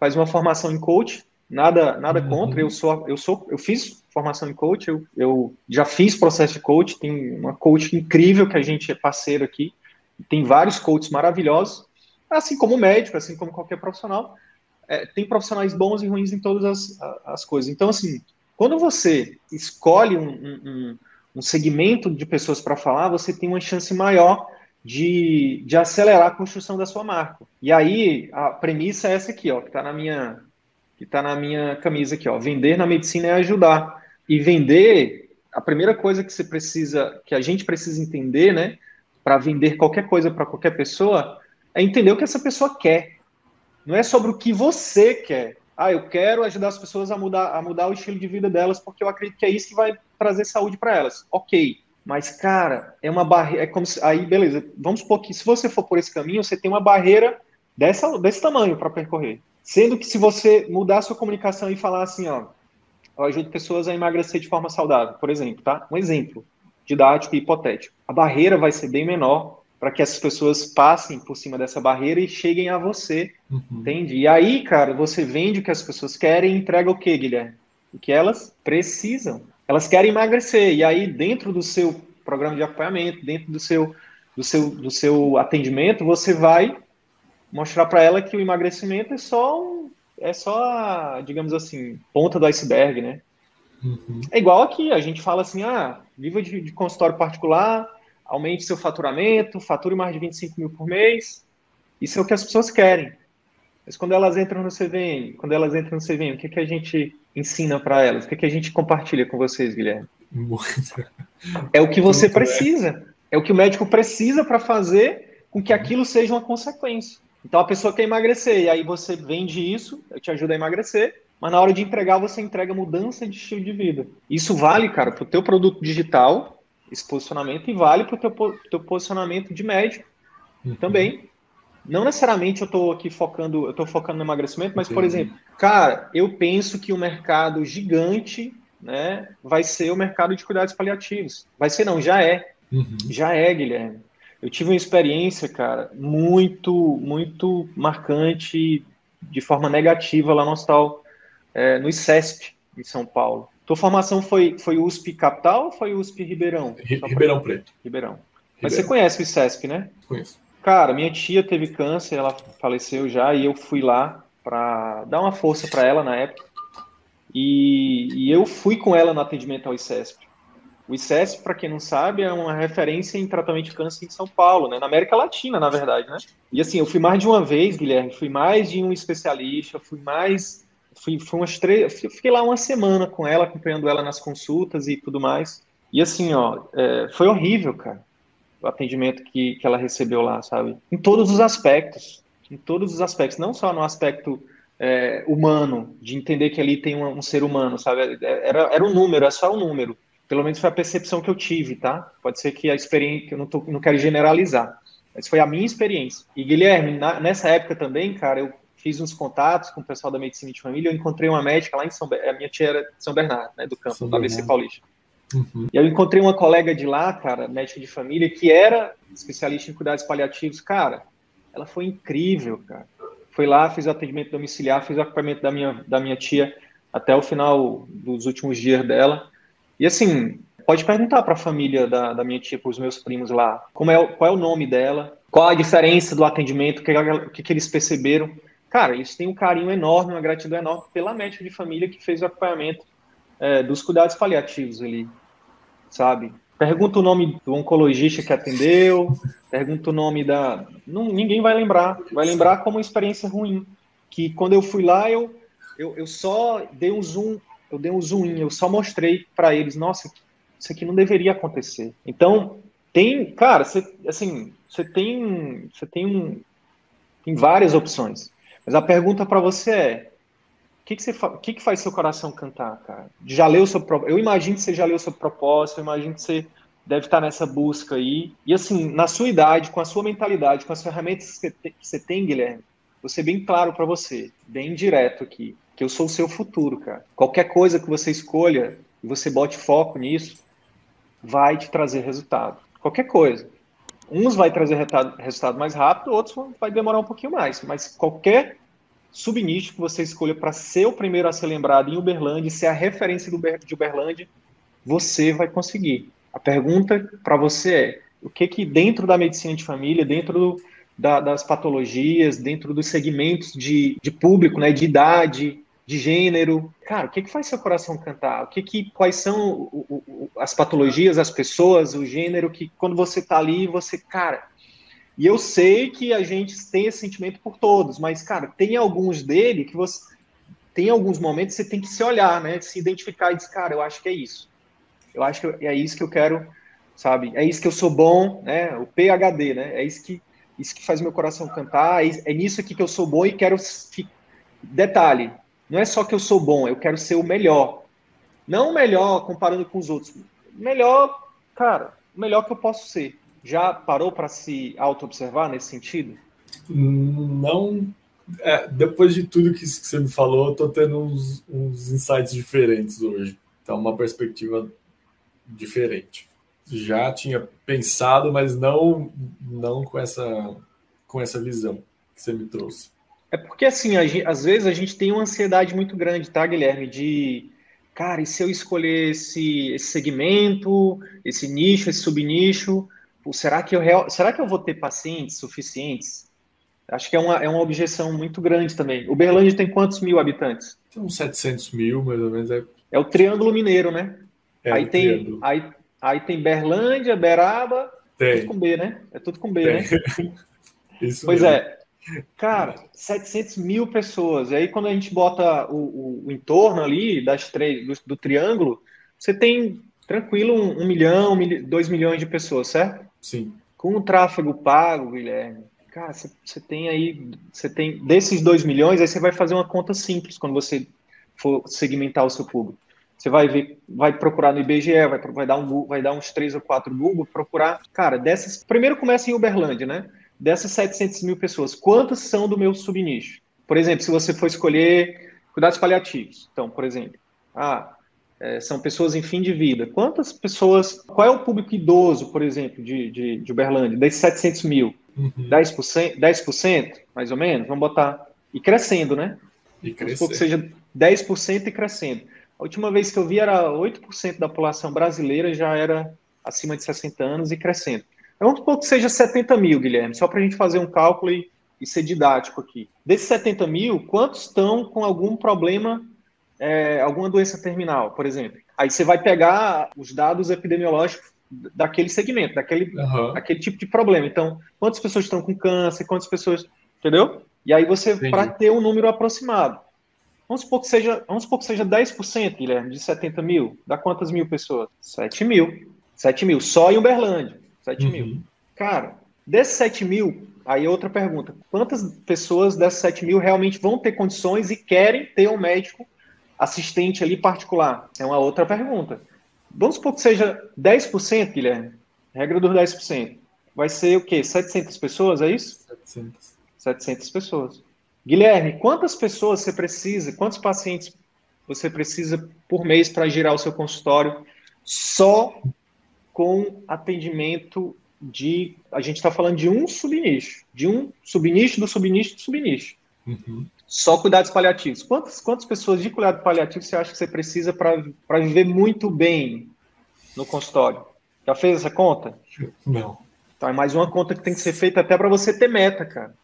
faz uma formação em coach, nada, nada uhum. contra. Eu sou, eu sou, eu fiz formação em coach, eu, eu já fiz processo de coach, tem uma coach incrível que a gente é parceiro aqui, tem vários coaches maravilhosos, assim como médico, assim como qualquer profissional. É, tem profissionais bons e ruins em todas as, as coisas. Então, assim, quando você escolhe um, um, um segmento de pessoas para falar, você tem uma chance maior de, de acelerar a construção da sua marca. E aí, a premissa é essa aqui, ó, que está na minha que está na minha camisa aqui, ó. Vender na medicina é ajudar. E vender, a primeira coisa que você precisa, que a gente precisa entender, né, para vender qualquer coisa para qualquer pessoa, é entender o que essa pessoa quer. Não é sobre o que você quer. Ah, eu quero ajudar as pessoas a mudar, a mudar o estilo de vida delas porque eu acredito que é isso que vai trazer saúde para elas. Ok. Mas, cara, é uma barreira. É como se. Aí, beleza, vamos supor que se você for por esse caminho, você tem uma barreira dessa, desse tamanho para percorrer. Sendo que se você mudar sua comunicação e falar assim, ó, eu ajudo pessoas a emagrecer de forma saudável, por exemplo, tá? Um exemplo didático e hipotético. A barreira vai ser bem menor para que essas pessoas passem por cima dessa barreira e cheguem a você, uhum. entende? E aí, cara, você vende o que as pessoas querem e entrega o que, Guilherme? O que elas precisam elas querem emagrecer. E aí, dentro do seu programa de acompanhamento, dentro do seu, do seu, do seu atendimento, você vai mostrar para ela que o emagrecimento é só, um, é só digamos assim, ponta do iceberg, né? Uhum. É igual aqui, a gente fala assim, ah, viva de, de, consultório particular, aumente seu faturamento, fature mais de 25 mil por mês. Isso é o que as pessoas querem. Mas quando elas entram no CVM, quando elas entram no CVM, o que, que a gente ensina para elas? O que, que a gente compartilha com vocês, Guilherme? Muito. É o que você Muito, né? precisa. É. É o que o médico precisa para fazer com que aquilo seja uma consequência. Então a pessoa quer emagrecer, e aí você vende isso, eu te ajudo a emagrecer, mas na hora de entregar você entrega mudança de estilo de vida. Isso vale, cara, para o teu produto digital, esse posicionamento, e vale para o teu, teu posicionamento de médico uhum. também. Não necessariamente eu estou aqui focando, eu estou focando no emagrecimento, mas, Entendi. por exemplo, cara, eu penso que o mercado gigante né, vai ser o mercado de cuidados paliativos. Vai ser não, já é. Uhum. Já é, Guilherme. Eu tive uma experiência, cara, muito, muito marcante de forma negativa lá no hospital, é, no ICESP, em São Paulo. Tua formação foi, foi USP Capital ou foi USP Ribeirão? Ribeirão Preto. Ribeirão. Mas Ribeirão. você conhece o ICESP, né? Conheço. Cara, minha tia teve câncer, ela faleceu já, e eu fui lá para dar uma força para ela na época. E, e, eu fui com ela no atendimento ao ICESP. O ICESP, para quem não sabe, é uma referência em tratamento de câncer em São Paulo, né? na América Latina, na verdade. Né? E assim, eu fui mais de uma vez, Guilherme, fui mais de um especialista, fui mais. Fui, fui umas três. Fiquei lá uma semana com ela, acompanhando ela nas consultas e tudo mais. E assim, ó, é, foi horrível, cara, o atendimento que, que ela recebeu lá, sabe? Em todos os aspectos. Em todos os aspectos, não só no aspecto é, humano, de entender que ali tem um, um, ser humano, sabe? Era, era um número, é só um número. Pelo menos foi a percepção que eu tive, tá? Pode ser que a experiência, eu não, tô, não quero generalizar, mas foi a minha experiência. E Guilherme, na, nessa época também, cara, eu fiz uns contatos com o pessoal da medicina de família, eu encontrei uma médica lá em São a minha tia era de São Bernardo, né, do campo, São da ABC Paulista. Uhum. E eu encontrei uma colega de lá, cara, médica de família, que era especialista em cuidados paliativos. Cara, ela foi incrível, cara. Foi lá, fiz o atendimento domiciliar, fiz o acompanhamento da minha, da minha tia até o final dos últimos dias dela. E assim, pode perguntar para a família da, da, minha tia, para os meus primos lá, como é, qual é o nome dela, qual a diferença do atendimento, o que, que, eles perceberam. Cara, eles têm um carinho enorme, uma gratidão enorme pela médica de família que fez o acompanhamento é, dos cuidados paliativos ali, sabe? Pergunta o nome do oncologista que atendeu, pergunta o nome da. Não, ninguém vai lembrar. Vai lembrar como uma experiência ruim. Que quando eu fui lá, eu, eu, eu só dei um zoom, eu dei um zoom eu só mostrei para eles, nossa, isso aqui não deveria acontecer. Então, tem, cara, você, assim, você tem, você tem, um, tem várias opções. Mas a pergunta para você é: o que, que, o que, que faz seu coração cantar, cara? Já leu seu Eu imagino que você já leu seu propósito, eu imagino que você deve estar nessa busca aí. E assim, na sua idade, com a sua mentalidade, com as ferramentas que você tem, Guilherme, vou ser bem claro para você, bem direto aqui, que eu sou o seu futuro, cara. Qualquer coisa que você escolha e você bote foco nisso, vai te trazer resultado. Qualquer coisa. Uns vai trazer resultado mais rápido, outros vai demorar um pouquinho mais. Mas qualquer subnicho que você escolha para ser o primeiro a ser lembrado em Uberlândia, ser a referência de Uberlândia, você vai conseguir. A pergunta para você é: o que que dentro da medicina de família, dentro do, da, das patologias, dentro dos segmentos de, de público, né, de idade, de gênero, cara, o que que faz seu coração cantar? O que que quais são o, o, as patologias, as pessoas, o gênero que quando você está ali, você, cara, e eu sei que a gente tem esse sentimento por todos, mas, cara, tem alguns dele que você. Tem alguns momentos que você tem que se olhar, né? Se identificar e dizer, cara, eu acho que é isso. Eu acho que é isso que eu quero, sabe? É isso que eu sou bom, né? O PHD, né? É isso que, isso que faz meu coração cantar, é, é nisso aqui que eu sou bom e quero. Detalhe, não é só que eu sou bom, eu quero ser o melhor. Não o melhor comparando com os outros. Melhor, cara, o melhor que eu posso ser. Já parou para se auto-observar nesse sentido? Não. É, depois de tudo que você me falou, eu estou tendo uns, uns insights diferentes hoje. Então, uma perspectiva diferente. Já tinha pensado, mas não, não com, essa, com essa visão que você me trouxe. É porque, assim, gente, às vezes a gente tem uma ansiedade muito grande, tá, Guilherme? De, cara, e se eu escolher esse, esse segmento, esse nicho, esse subnicho, será que eu será que eu vou ter pacientes suficientes? Acho que é uma, é uma objeção muito grande também. O Berlândia tem quantos mil habitantes? Tem uns 700 mil, mais ou menos. É, é o Triângulo Mineiro, né? É aí, tem, aí, aí tem Berlândia, Beraba, tem. tudo com B, né? É tudo com B, tem. né? (laughs) Isso pois mesmo. é. Cara, 700 mil pessoas. E aí, quando a gente bota o, o, o entorno ali das três, do, do, triângulo, você tem tranquilo um, um milhão, dois milhões de pessoas, certo? Sim. Com o tráfego pago, Guilherme, cara, você tem aí, você tem desses 2 milhões, aí você vai fazer uma conta simples quando você for segmentar o seu público. Você vai ver, vai procurar no IBGE, vai, vai, dar, um, vai dar uns três ou quatro Google, procurar. Cara, dessas. Primeiro começa em Uberlândia, né? Dessas 700 mil pessoas, quantas são do meu subnicho? Por exemplo, se você for escolher cuidados paliativos. Então, por exemplo, ah, é, são pessoas em fim de vida. Quantas pessoas. Qual é o público idoso, por exemplo, de, de, de Uberlândia? Desses 700 mil? Uhum. 10%, 10%, mais ou menos? Vamos botar. E crescendo, né? E crescendo. Que seja 10% e crescendo. A última vez que eu vi era 8% da população brasileira já era acima de 60 anos e crescendo. Vamos supor que seja 70 mil, Guilherme, só para a gente fazer um cálculo e, e, ser didático aqui. Desses 70 mil, quantos estão com algum problema, é, alguma doença terminal, por exemplo? Aí você vai pegar os dados epidemiológicos daquele segmento, daquele, uhum. aquele tipo de problema. Então, quantas pessoas estão com câncer, quantas pessoas. Entendeu? E aí você, para ter um número aproximado. Vamos supor que seja, vamos supor que seja 10%, Guilherme, de 70 mil. Dá quantas mil pessoas? 7 mil. 7 mil. Só em Uberlândia. 7 uhum. mil. Cara, desses 7 mil, aí outra pergunta. Quantas pessoas dessas 7 mil realmente vão ter condições e querem ter um médico assistente ali particular? É uma outra pergunta. Vamos supor que seja 10%, Guilherme. Regra dos 10%. Vai ser o quê? 700 pessoas, é isso? 700. 700 pessoas. Guilherme, quantas pessoas você precisa, quantos pacientes você precisa por mês para girar o seu consultório só com atendimento de. A gente está falando de um subnicho, de um subnicho do subnicho do subnicho. Uhum. Só cuidados paliativos. Quantas, quantas pessoas de cuidado paliativo você acha que você precisa para viver muito bem no consultório? Já fez essa conta? Não. Então é mais uma conta que tem que ser feita até para você ter meta, cara.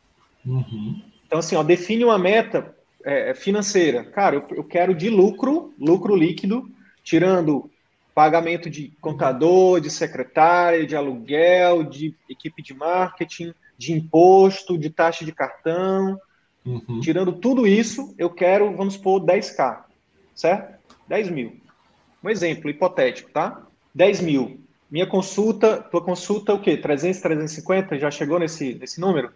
Uhum. Então, assim, ó, define uma meta é, financeira. Cara, eu, eu quero de lucro, lucro líquido, tirando pagamento de contador, de secretária, de aluguel, de equipe de marketing, de imposto, de taxa de cartão. Uhum. Tirando tudo isso, eu quero, vamos supor, 10k, certo? 10 mil. Um exemplo hipotético, tá? 10 mil. Minha consulta, tua consulta, o quê? 300, 350? Já chegou nesse, nesse número?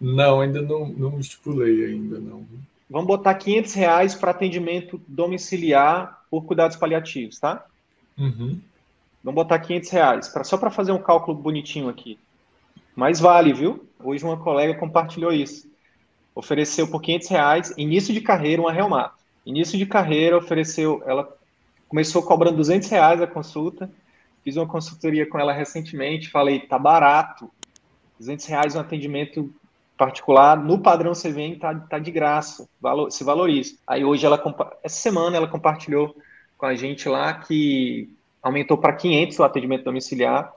Não, ainda não, não estipulei ainda não. Vamos botar 500 reais para atendimento domiciliar por cuidados paliativos, tá? Uhum. Vamos botar 500 reais, pra, só para fazer um cálculo bonitinho aqui. Mas vale, viu? Hoje uma colega compartilhou isso. Ofereceu por 500 reais, início de carreira, uma reumato. Início de carreira, ofereceu, ela começou cobrando 200 reais a consulta. Fiz uma consultoria com ela recentemente, falei, tá barato. 200 reais um atendimento particular, no padrão CVM tá, tá de graça, valor, se valoriza. Aí hoje ela, essa semana ela compartilhou com a gente lá que aumentou para 500 o atendimento domiciliar,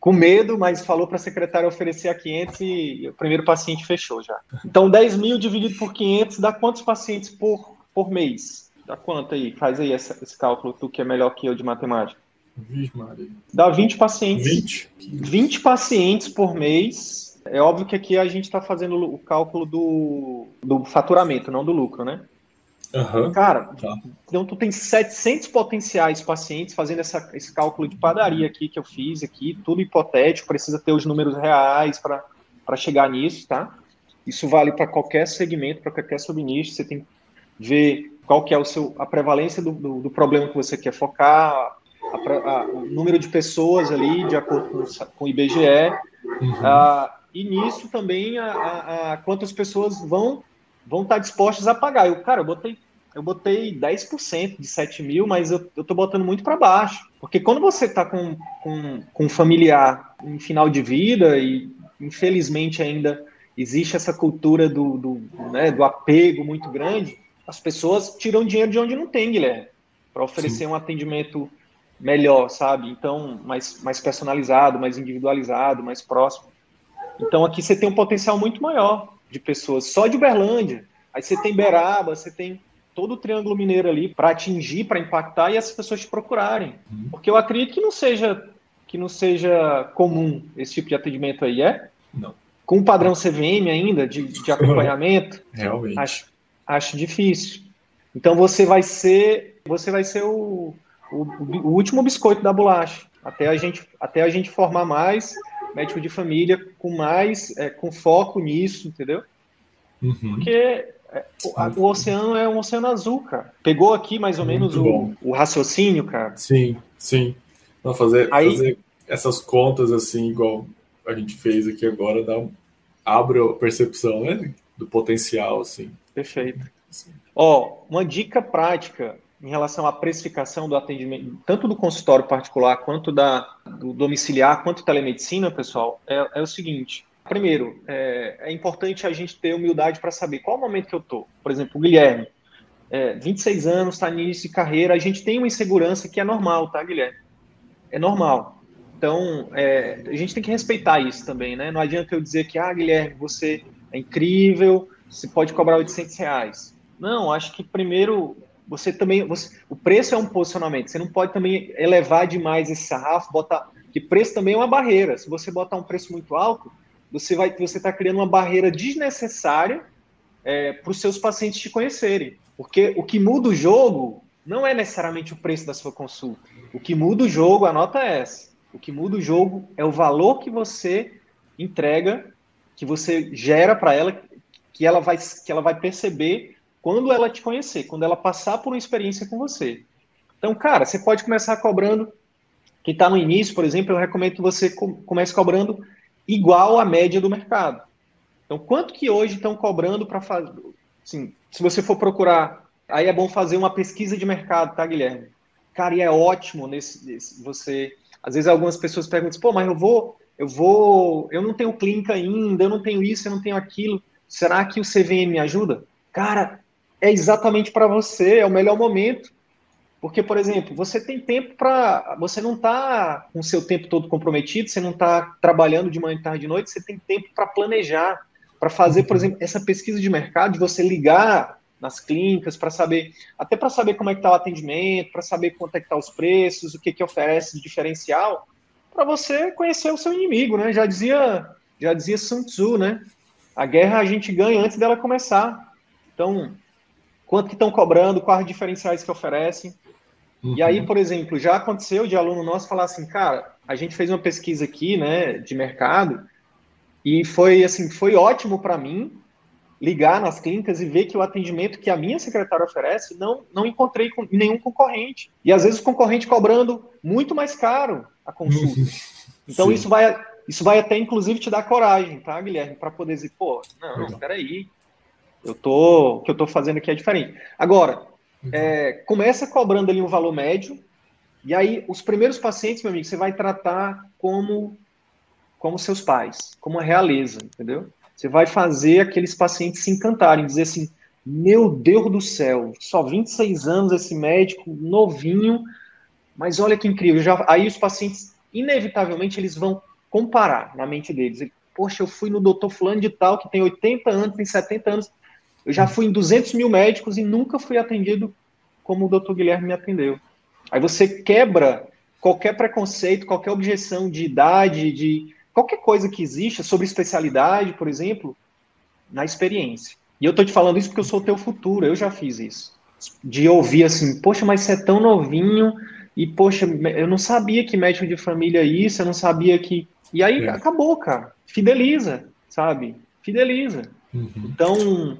com medo, mas falou para a secretária oferecer a 500 e o primeiro paciente fechou já. Então 10 mil dividido por 500 dá quantos pacientes por, por mês? Dá quanto aí? Faz aí essa, esse cálculo, tu que é melhor que eu de matemática. Dá 20 pacientes. 20? 20 pacientes por mês é óbvio que aqui a gente está fazendo o cálculo do, do faturamento, não do lucro, né? Uhum. Cara, tá. então tu tem 700 potenciais pacientes fazendo essa, esse cálculo de padaria aqui que eu fiz aqui, tudo hipotético, precisa ter os números reais para chegar nisso, tá? Isso vale para qualquer segmento, para qualquer subnicho, você tem que ver qual que é o seu, a prevalência do, do, do problema que você quer focar, a, a, o número de pessoas ali, de acordo com, com o IBGE, uhum. a, e nisso também a quantas pessoas vão vão estar dispostas a pagar. Eu, cara, eu botei eu botei 10% de 7 mil, mas eu, eu tô botando muito para baixo. Porque quando você está com, com, com um familiar em final de vida, e infelizmente ainda existe essa cultura do, do, né, do apego muito grande, as pessoas tiram dinheiro de onde não tem, Guilherme, para oferecer Sim. um atendimento melhor, sabe? Então, mais, mais personalizado, mais individualizado, mais próximo. Então aqui você tem um potencial muito maior de pessoas só de Uberlândia. Aí você tem Beraba, você tem todo o Triângulo Mineiro ali para atingir, para impactar e essas pessoas te procurarem. Uhum. Porque eu acredito que não seja que não seja comum esse tipo de atendimento aí, é? Não. Com o padrão CVM ainda de, de acompanhamento, realmente acho, acho difícil. Então você vai ser você vai ser o, o, o último biscoito da bolacha até a gente até a gente formar mais médico de família com mais, é, com foco nisso, entendeu? Uhum. Porque é, o, o, oceano é um oceano azul, cara. Pegou aqui mais ou menos o, o, raciocínio, cara. Sim, sim. Não, fazer, Aí, fazer essas contas assim, igual a gente fez aqui agora, dá abre a percepção, né? Do potencial, assim. Perfeito. Ó, uma dica prática em relação à precificação do atendimento, tanto do consultório particular quanto da, do domiciliar, quanto telemedicina, pessoal, é, é o seguinte. Primeiro, é, é, importante a gente ter humildade para saber qual o momento que eu estou. Por exemplo, o Guilherme, é, 26 anos, está no início de carreira, a gente tem uma insegurança que é normal, tá, Guilherme? É normal. Então, é, a gente tem que respeitar isso também, né? Não adianta eu dizer que, ah, Guilherme, você é incrível, você pode cobrar 800 reais. Não, acho que primeiro você também. Você, o preço é um posicionamento. Você não pode também elevar demais esse sarrafo, botar. Que preço também é uma barreira. Se você botar um preço muito alto, você vai você está criando uma barreira desnecessária é, para os seus pacientes te conhecerem. Porque o que muda o jogo não é necessariamente o preço da sua consulta. O que muda o jogo, a nota é essa. O que muda o jogo é o valor que você entrega, que você gera para ela, que ela vai que ela vai perceber quando ela te conhecer, quando ela passar por uma experiência com você. Então, cara, você pode começar cobrando, que está no início, por exemplo, eu recomendo que você comece cobrando igual à média do mercado. Então, quanto que hoje estão cobrando para fazer? Assim, se você for procurar, aí é bom fazer uma pesquisa de mercado, tá, Guilherme? Cara, e é ótimo nesse, nesse você. Às vezes algumas pessoas perguntam, pô, mas eu vou, eu vou, eu não tenho clínica ainda, eu não tenho isso, eu não tenho aquilo. Será que o CVM me ajuda? Cara, é exatamente para você, é o melhor momento. Porque, por exemplo, você tem tempo para. Você não está com o seu tempo todo comprometido, você não está trabalhando de manhã, tarde de noite, você tem tempo para planejar, para fazer, por exemplo, essa pesquisa de mercado, de você ligar nas clínicas para saber, até para saber como é que está o atendimento, para saber quanto é que tá os preços, o que, que oferece de diferencial, para você conhecer o seu inimigo, né? Já dizia, já dizia Sun Tzu, né? A guerra a gente ganha antes dela começar. Então, quanto que estão cobrando, quais diferenciais que oferecem. Uhum. E aí, por exemplo, já aconteceu de aluno nosso falar assim, cara, a gente fez uma pesquisa aqui, né, de mercado, e foi assim, foi ótimo para mim ligar nas clínicas e ver que o atendimento que a minha secretária oferece não não encontrei com nenhum concorrente. E às vezes o concorrente cobrando muito mais caro a consulta. Então Sim. isso vai isso vai até inclusive te dar coragem, tá, Guilherme, para poder dizer, pô, não, não, peraí, eu tô, o que eu estou fazendo aqui é diferente. Agora, é, começa cobrando ali um valor médio, e aí os primeiros pacientes, meu amigo, você vai tratar como, como seus pais, como a realeza, entendeu? Você vai fazer aqueles pacientes se encantarem, dizer assim, meu Deus do céu, só 26 anos esse médico, novinho, mas olha que incrível. Já, aí os pacientes, inevitavelmente, eles vão comparar na mente deles. Poxa, eu fui no doutor fulano de tal, que tem 80 anos, tem 70 anos, eu já fui em 200 mil médicos e nunca fui atendido como o doutor Guilherme me atendeu. Aí você quebra qualquer preconceito, qualquer objeção de idade, de qualquer coisa que exista sobre especialidade, por exemplo, na experiência. E eu tô te falando isso porque eu sou o teu futuro, eu já fiz isso. De ouvir assim, poxa, mas você é tão novinho, e poxa, eu não sabia que médico de família é isso, eu não sabia que. E aí é. acabou, cara. Fideliza, sabe? Fideliza. Uhum. Então,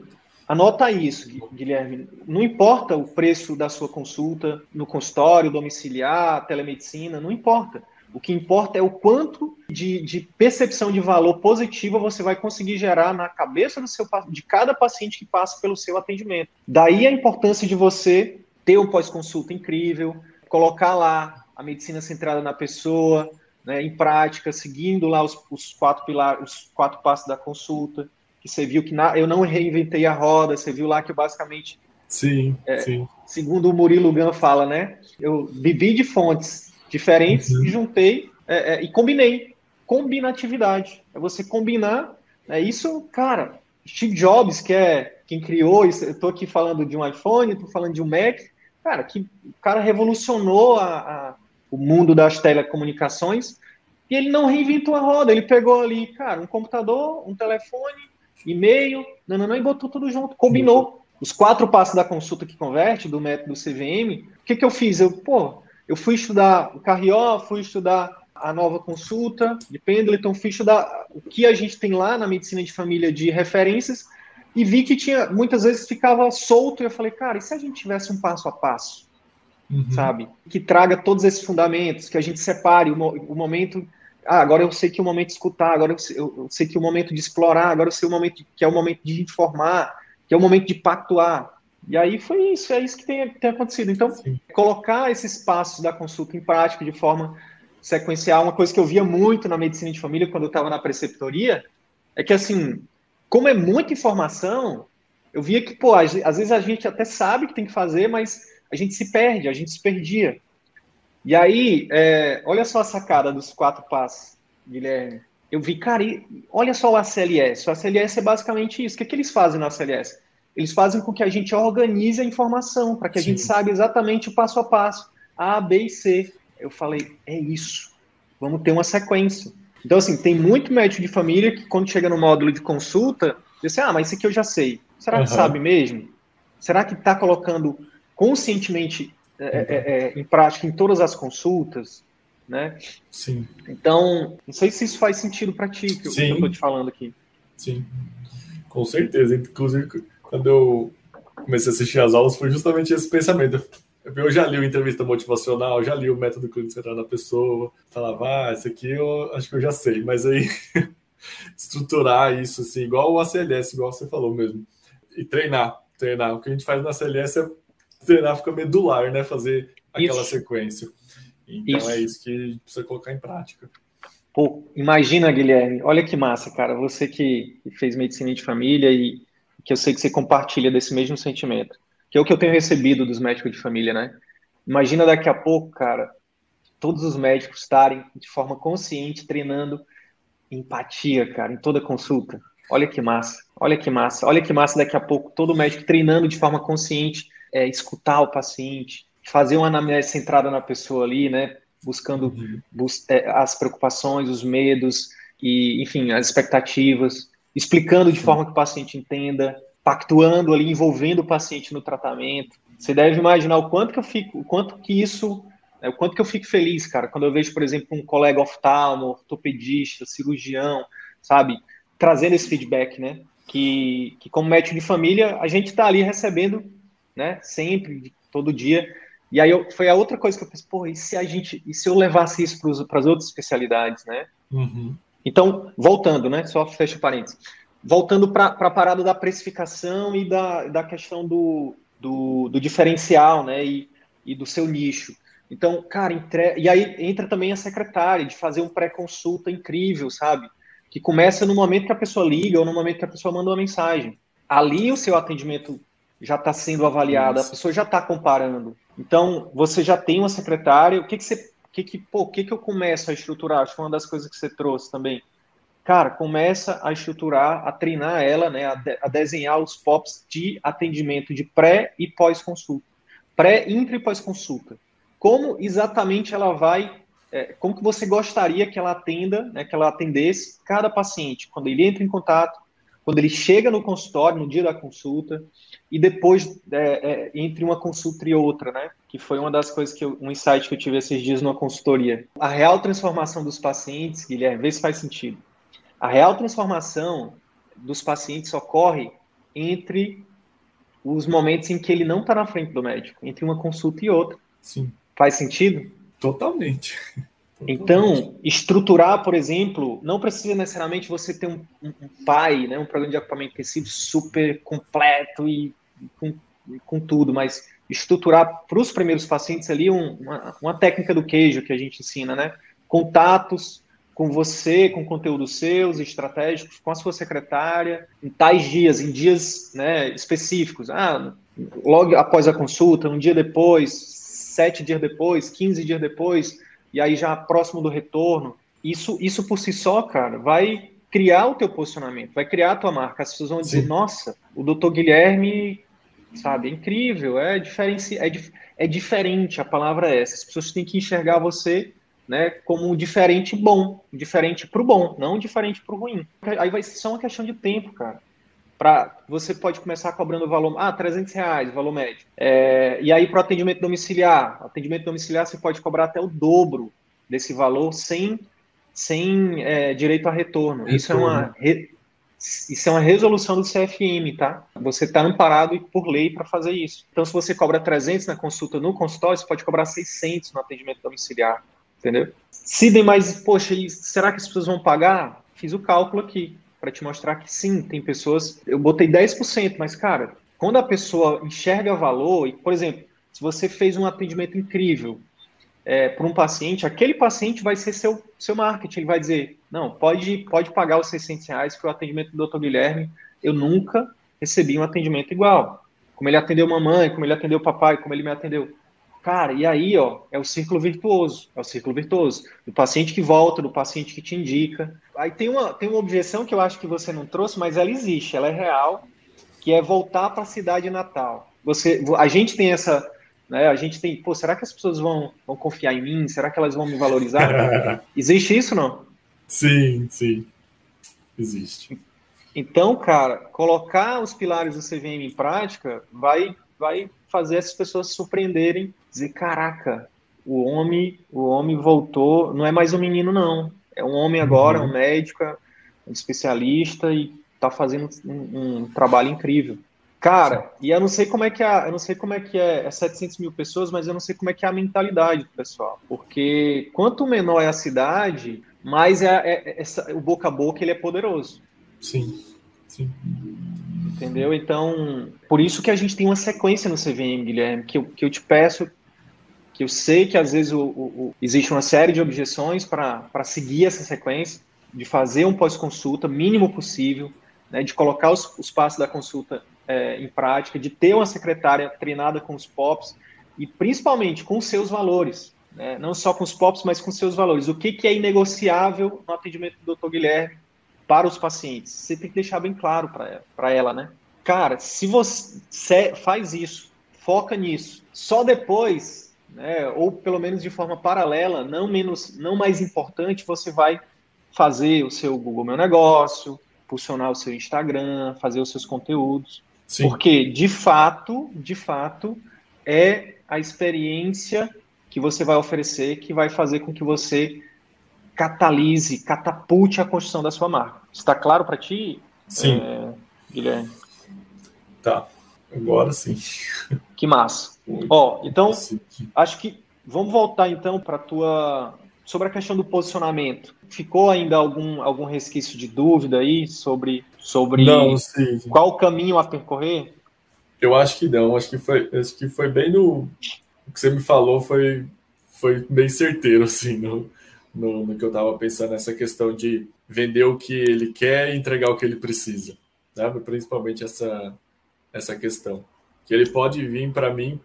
Anota isso, Guilherme. Não importa o preço da sua consulta no consultório, domiciliar, telemedicina, não importa. O que importa é o quanto de, de, percepção de valor positiva você vai conseguir gerar na cabeça do seu, de cada paciente que passa pelo seu atendimento. Daí a importância de você ter um pós-consulta incrível, colocar lá a medicina centrada na pessoa, né, em prática, seguindo lá os, os quatro pilares, os quatro passos da consulta você viu que na, eu não reinventei a roda, você viu lá que eu basicamente. Sim, é, sim. Segundo o Murilo Gun fala, né? Eu bebi de fontes diferentes uhum. e juntei é, é, e combinei. Combinatividade. É você combinar. É isso, cara. Steve Jobs, que é quem criou, eu estou aqui falando de um iPhone, estou falando de um Mac, cara, que o cara revolucionou a, a, o mundo das telecomunicações e ele não reinventou a roda, ele pegou ali, cara, um computador, um telefone, e-mail, não, e botou tudo junto, combinou. Os quatro passos da consulta que converte, do método CVM, o que, que eu fiz? Eu, pô, eu fui estudar o Carrió, fui estudar a nova consulta de Pendleton, fiz da o que a gente tem lá na medicina de família de referências e vi que tinha muitas vezes ficava solto e eu falei, cara, e se a gente tivesse um passo a passo, uhum. sabe, que traga todos esses fundamentos, que a gente separe o, o momento ah, agora eu sei que é o momento de escutar, agora eu sei, eu sei que é o momento de explorar, agora eu sei o momento de, que é o momento de informar, que é o momento de pactuar. E aí foi isso, é isso que tem, tem acontecido. Então, Sim. colocar esses passos da consulta em prática de forma sequencial, uma coisa que eu via muito na medicina de família quando eu estava na preceptoria, é que assim, como é muita informação, eu via que, pô, às vezes a gente até sabe que tem que fazer, mas a gente se perde, a gente se perdia. E aí, é, olha só a sacada dos quatro passos, Guilherme. Eu vi, cara, olha só o ACLS. O ACLS é basicamente isso. O que, é que eles fazem no ACLS? Eles fazem com que a gente organize a informação, para que a Sim. gente saiba exatamente o passo a passo. A, B e C. Eu falei, é isso. Vamos ter uma sequência. Então, assim, tem muito médico de família que, quando chega no módulo de consulta, diz assim, ah, mas isso aqui eu já sei. Será que uhum. sabe mesmo? Será que está colocando conscientemente é, é, é, em prática em todas as consultas? Né? Sim. Então, não sei se isso faz sentido para ti, que, que eu estou te falando aqui. Sim, com certeza. Inclusive, quando eu comecei a assistir as aulas, foi justamente esse pensamento. Eu já li o entrevista motivacional, já li o método clínico central da pessoa, falava, ah, isso aqui eu acho que eu já sei, mas aí (laughs) estruturar isso assim, igual o ACLS, igual você falou mesmo, e treinar, treinar. O que a gente faz no ACLS é treinar, fica medular, né? Fazer aquela isso. sequência. Então isso. é isso que precisa colocar em prática. Pô, imagina, Guilherme, olha que massa, cara. Você que fez medicina de família e que eu sei que você compartilha desse mesmo sentimento que é o que eu tenho recebido dos médicos de família, né? Imagina daqui a pouco, cara, todos os médicos estarem de forma consciente treinando empatia, cara, em toda consulta. Olha que massa, olha que massa, olha que massa daqui a pouco todo médico treinando de forma consciente, é, escutar o paciente, fazer uma anamnese centrada na pessoa ali, né? Buscando uhum. bus é, as preocupações, os medos e, enfim, as expectativas, explicando de forma que o paciente entenda, pactuando ali, envolvendo o paciente no tratamento. Você deve imaginar o quanto que eu fico, o quanto que isso, é, o quanto que eu fico feliz, cara, quando eu vejo, por exemplo, um colega oftalmo, ortopedista, cirurgião, sabe, trazendo esse feedback, né? Que, que como médico de família, a gente está ali recebendo, né? Sempre, todo dia. E aí eu, foi a outra coisa que eu pensei, pô, e se a gente, e se eu levasse isso para as outras especialidades, né? Uhum. Então, voltando, né? Só fecha parênteses voltando para a parada da precificação e da, da questão do, do, do diferencial, né, e, e, do seu nicho. Então, cara, entre... e aí entra também a secretária de fazer um pré-consulta incrível, sabe? Que começa no momento que a pessoa liga ou no momento que a pessoa manda uma mensagem. Ali o seu atendimento já está sendo avaliado, Isso. a pessoa já está comparando. Então, você já tem uma secretária, o que, que você. Que que, pô, o que, que eu começo a estruturar? Acho que foi uma das coisas que você trouxe também cara, começa a estruturar, a treinar ela, né, a, de, a desenhar os POPs de atendimento de pré e pós-consulta. Pré, intra e pós-consulta. Como exatamente ela vai, é, como que você gostaria que ela atenda, né, que ela atendesse cada paciente, quando ele entra em contato, quando ele chega no consultório, no dia da consulta, e depois é, é, entre uma consulta e outra, né? Que foi uma das coisas que eu, um insight que eu tive esses dias numa consultoria. A real transformação dos pacientes, Guilherme, vê se faz sentido a real transformação dos pacientes ocorre entre os momentos em que ele não está na frente do médico, entre uma consulta e outra. Sim. Faz sentido? Totalmente. Então, estruturar, por exemplo, não precisa necessariamente você ter um, um, um pai, né, um programa de acompanhamento intensivo super completo e com, com tudo, mas estruturar para os primeiros pacientes ali um, uma, uma técnica do queijo que a gente ensina, né? Contatos, com você, com conteúdos seus, estratégicos, com a sua secretária, em tais dias, em dias né, específicos. Ah, logo após a consulta, um dia depois, sete dias depois, quinze dias depois, e aí já próximo do retorno. Isso, isso por si só, cara, vai criar o teu posicionamento, vai criar a tua marca. As pessoas vão dizer, Sim. nossa, o doutor Guilherme, sabe, é incrível, é, diferenci... é, é diferente, a palavra é essa. As pessoas têm que enxergar você né, como um diferente bom, diferente para o bom, não diferente para o ruim. Aí vai ser só uma questão de tempo, cara. Pra, você pode começar cobrando o valor, ah, 300 reais, valor médio. É, e aí, para o atendimento domiciliar, atendimento domiciliar você pode cobrar até o dobro desse valor sem, sem é, direito a retorno. retorno. Isso é uma re, isso é uma resolução do CFM, tá? Você está amparado por lei para fazer isso. Então, se você cobra 300 na consulta no consultório, você pode cobrar 600 no atendimento domiciliar, entendeu? Se tem mais, poxa, será que as pessoas vão pagar? Fiz o cálculo aqui para te mostrar que sim, tem pessoas. Eu botei 10%, mas, cara, quando a pessoa enxerga valor, e, por exemplo, se você fez um atendimento incrível é, para um paciente, aquele paciente vai ser seu, seu marketing. Ele vai dizer: não, pode, pode pagar os 600 reais, que o atendimento do Dr. Guilherme, eu nunca recebi um atendimento igual. Como ele atendeu mamãe, como ele atendeu papai, como ele me atendeu. Cara, e aí, ó, é o círculo virtuoso, é o círculo virtuoso. Do paciente que volta, do paciente que te indica. Aí tem uma, tem uma objeção que eu acho que você não trouxe, mas ela existe, ela é real, que é voltar para a cidade natal. Você, a gente tem essa, né, a gente tem, pô, será que as pessoas vão, vão confiar em mim? Será que elas vão me valorizar? (laughs) existe isso, não? Sim, sim. Existe. Então, cara, colocar os pilares do CVM em prática vai, vai fazer essas pessoas se surpreenderem, dizer, caraca, o homem, o homem voltou, não é mais um menino, não. É um homem agora, uhum. um médico, um especialista e está fazendo um, um, trabalho incrível. Cara, e eu não sei como é que é, eu não sei como é que é, é 700 mil pessoas, mas eu não sei como é que é a mentalidade do pessoal, porque quanto menor é a cidade, mais é, é, é o boca a boca ele é poderoso. Sim, sim. Entendeu? Então, por isso que a gente tem uma sequência no CVM, Guilherme, que eu, que eu te peço, que eu sei que às vezes o, o, o existe uma série de objeções para seguir essa sequência, de fazer um pós-consulta mínimo possível, né, de colocar os, os passos da consulta é, em prática, de ter uma secretária treinada com os POPs e principalmente com seus valores, né, não só com os POPs, mas com seus valores. O que, que é inegociável no atendimento do Dr. Guilherme para os pacientes. Você tem que deixar bem claro para ela, ela, né? Cara, se você faz isso, foca nisso, só depois, né, ou pelo menos de forma paralela, não menos, não mais importante, você vai fazer o seu Google Meu Negócio, impulsionar o seu Instagram, fazer os seus conteúdos. Sim. Porque, de fato, de fato, é a experiência que você vai oferecer que vai fazer com que você catalise, catapulte a construção da sua marca. Está claro para ti, sim. É, Guilherme? Tá, agora sim. Que massa. Ó, então, acho que vamos voltar então para a tua sobre a questão do posicionamento. Ficou ainda algum, algum resquício de dúvida aí sobre, sobre não, qual o caminho a percorrer? Eu acho que não, acho que foi, acho que foi bem no o que você me falou foi, foi bem certeiro assim no, no, no que eu estava pensando, essa questão de vender o que ele quer e entregar o que ele precisa. Né? Principalmente essa, essa questão. Que ele pode vir para mim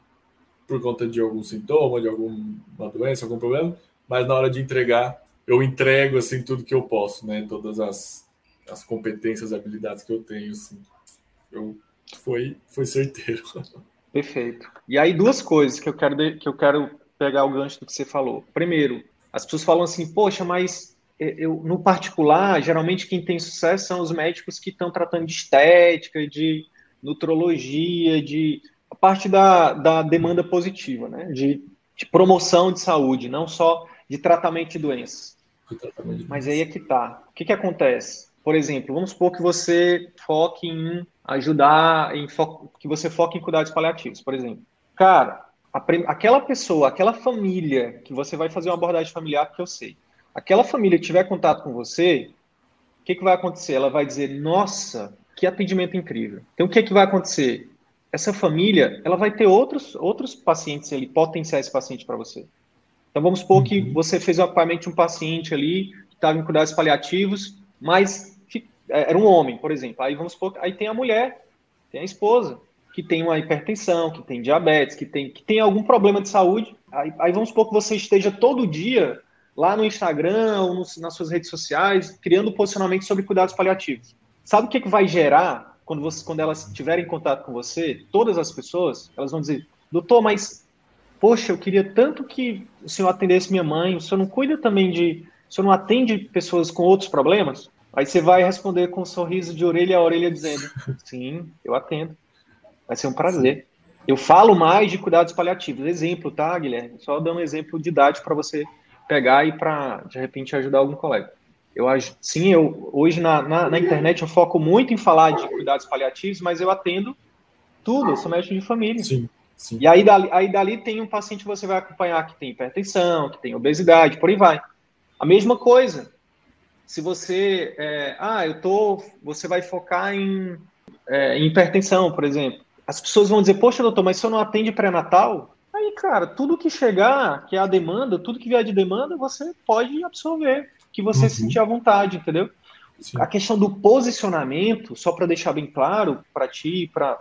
por conta de algum sintoma, de alguma doença, algum problema, mas na hora de entregar, eu entrego assim tudo que eu posso, né? Todas as, as competências, habilidades que eu tenho, assim. Eu, foi, foi certeiro. (laughs) Perfeito. E aí duas coisas que eu quero que eu quero pegar o gancho do que você falou. Primeiro, as pessoas falam assim, poxa, mas eu, no particular, geralmente quem tem sucesso são os médicos que estão tratando de estética, de nutrologia, de a parte da, da demanda positiva, né? De, de promoção de saúde, não só de tratamento de doenças. De mas aí é que tá. O que, que acontece? Por exemplo, vamos supor que você foque em ajudar, em fo que você foque em cuidados paliativos, por exemplo. Cara, aquela pessoa, aquela família que você vai fazer uma abordagem familiar, que eu sei, aquela família que tiver contato com você, o que, que vai acontecer? Ela vai dizer, nossa, que atendimento incrível. Então, o que, que vai acontecer? Essa família, ela vai ter outros, outros pacientes ali, potenciais pacientes para você. Então, vamos supor que uhum. você fez um acompanhamento de um paciente ali, que estava em cuidados paliativos, mas é, era um homem, por exemplo. Aí vamos supor, aí tem a mulher, tem a esposa que tem uma hipertensão, que tem diabetes, que tem, que tem algum problema de saúde, aí, aí vamos supor que você esteja todo dia lá no Instagram ou nas suas redes sociais, criando posicionamento sobre cuidados paliativos. Sabe o que, que vai gerar quando, você, quando elas estiverem em contato com você? Todas as pessoas, elas vão dizer, doutor, mas, poxa, eu queria tanto que o senhor atendesse minha mãe, o senhor não cuida também de... O senhor não atende pessoas com outros problemas? Aí você vai responder com um sorriso de orelha a orelha dizendo, sim, eu atendo. Vai ser um prazer. Eu falo mais de cuidados paliativos. Exemplo, tá, Guilherme? Só dando um exemplo didático para você pegar e para, de repente, ajudar algum colega. Eu sim, eu hoje na, na, na, internet eu foco muito em falar de cuidados paliativos, mas eu atendo tudo, eu sou médico de família. Sim, sim. E aí dali, aí dali tem um paciente que você vai acompanhar que tem hipertensão, que tem obesidade, por aí vai. A mesma coisa. Se você, é, ah, eu tô, você vai focar em, é, em hipertensão, por exemplo. As pessoas vão dizer, poxa, doutor, mas se eu não atende pré-natal, aí, cara, tudo que chegar, que é a demanda, tudo que vier de demanda, você pode absorver que você uhum. sentir à vontade, entendeu? Sim. A questão do posicionamento, só para deixar bem claro para ti e para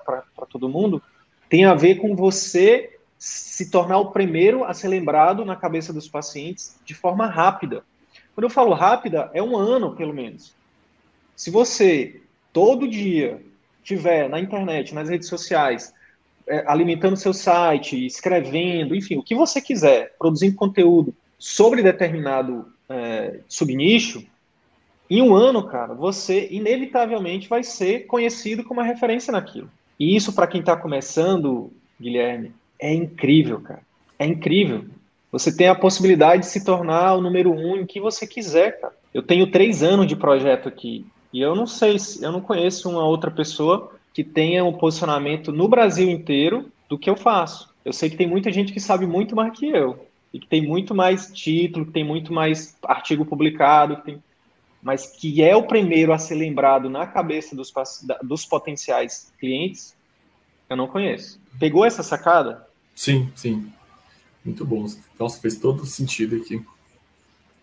todo mundo, tem a ver com você se tornar o primeiro a ser lembrado na cabeça dos pacientes de forma rápida. Quando eu falo rápida, é um ano, pelo menos. Se você todo dia tiver na internet, nas redes sociais, é, alimentando seu site, escrevendo, enfim, o que você quiser, produzindo conteúdo sobre determinado é, subnicho, em um ano, cara, você inevitavelmente vai ser conhecido como uma referência naquilo. E isso, para quem está começando, Guilherme, é incrível, cara. É incrível. Você tem a possibilidade de se tornar o número um em que você quiser, cara. Eu tenho três anos de projeto aqui e eu não sei, eu não conheço uma outra pessoa que tenha um posicionamento no Brasil inteiro do que eu faço. Eu sei que tem muita gente que sabe muito mais que eu e que tem muito mais título, que tem muito mais artigo publicado, que tem... mas que é o primeiro a ser lembrado na cabeça dos, dos potenciais clientes, eu não conheço. Pegou essa sacada? Sim, sim. Muito bom. Nossa, fez todo sentido aqui.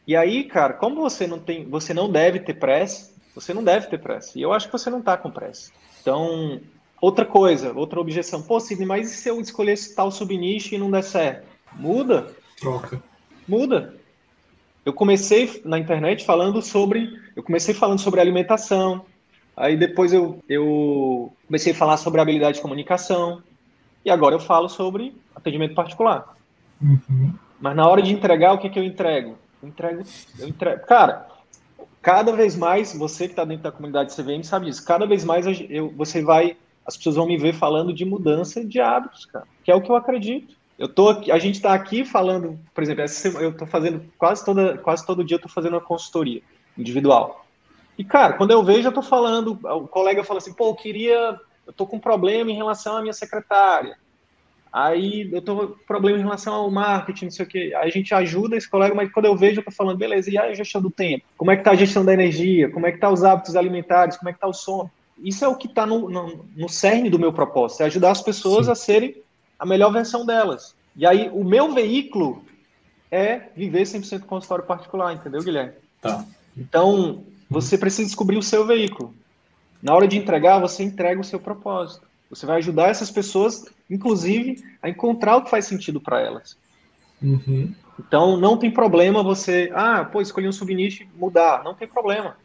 E aí, cara, como você não tem, você não deve ter pressa, você não deve ter pressa. E eu acho que você não está com pressa. Então, outra coisa, outra objeção. Pô, Sidney, mas e se eu escolhesse tal subnicho e não der certo? Muda. Troca. Muda. Eu comecei na internet falando sobre. Eu comecei falando sobre alimentação. Aí depois eu, eu comecei a falar sobre habilidade de comunicação. E agora eu falo sobre atendimento particular. Uhum. Mas na hora de entregar, o que, é que eu entrego? Eu entrego, eu entrego. Cara, cada vez mais, você que está dentro da comunidade CVM sabe disso, cada vez mais eu, você vai, as pessoas vão me ver falando de mudança de hábitos, cara, que é o que eu acredito. Eu tô a gente está aqui falando, por exemplo, eu estou fazendo quase toda, quase todo dia eu estou fazendo uma consultoria individual. E cara, quando eu vejo, eu estou falando, o colega fala assim, pô, eu queria, eu tô com um problema em relação à minha secretária. Aí eu tô com problema em relação ao marketing, não sei o quê. Aí a gente ajuda esse colega, mas quando eu vejo, eu tô falando, beleza, e a gestão do tempo? Como é que tá a gestão da energia? Como é que tá os hábitos alimentares? Como é que tá o sono? Isso é o que está no, no, no, cerne do meu propósito, é ajudar as pessoas Sim. a serem a melhor versão delas. E aí, o meu veículo é viver 100% consultório particular, entendeu, Guilherme? Tá. Então, você precisa descobrir o seu veículo. Na hora de entregar, você entrega o seu propósito. Você vai ajudar essas pessoas, inclusive, a encontrar o que faz sentido para elas. Uhum. Então, não tem problema você, ah, pô, escolhi um subnicho mudar. Não tem problema.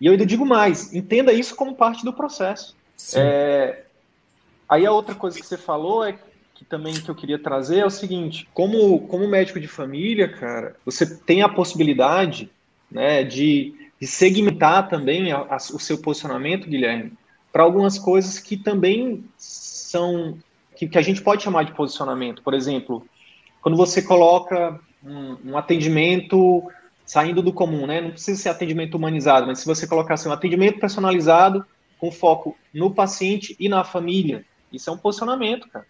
E eu ainda digo mais, entenda isso como parte do processo. É... Aí a outra coisa que você falou é que também que eu queria trazer é o seguinte: como, como médico de família, cara, você tem a possibilidade né, de, de segmentar também a, a, o seu posicionamento, Guilherme, para algumas coisas que também são que, que, a gente pode chamar de posicionamento. Por exemplo, quando você coloca um, um, atendimento saindo do comum, né? Não precisa ser atendimento humanizado, mas se você colocar assim, um atendimento personalizado com foco no paciente e na família, isso é um posicionamento, cara.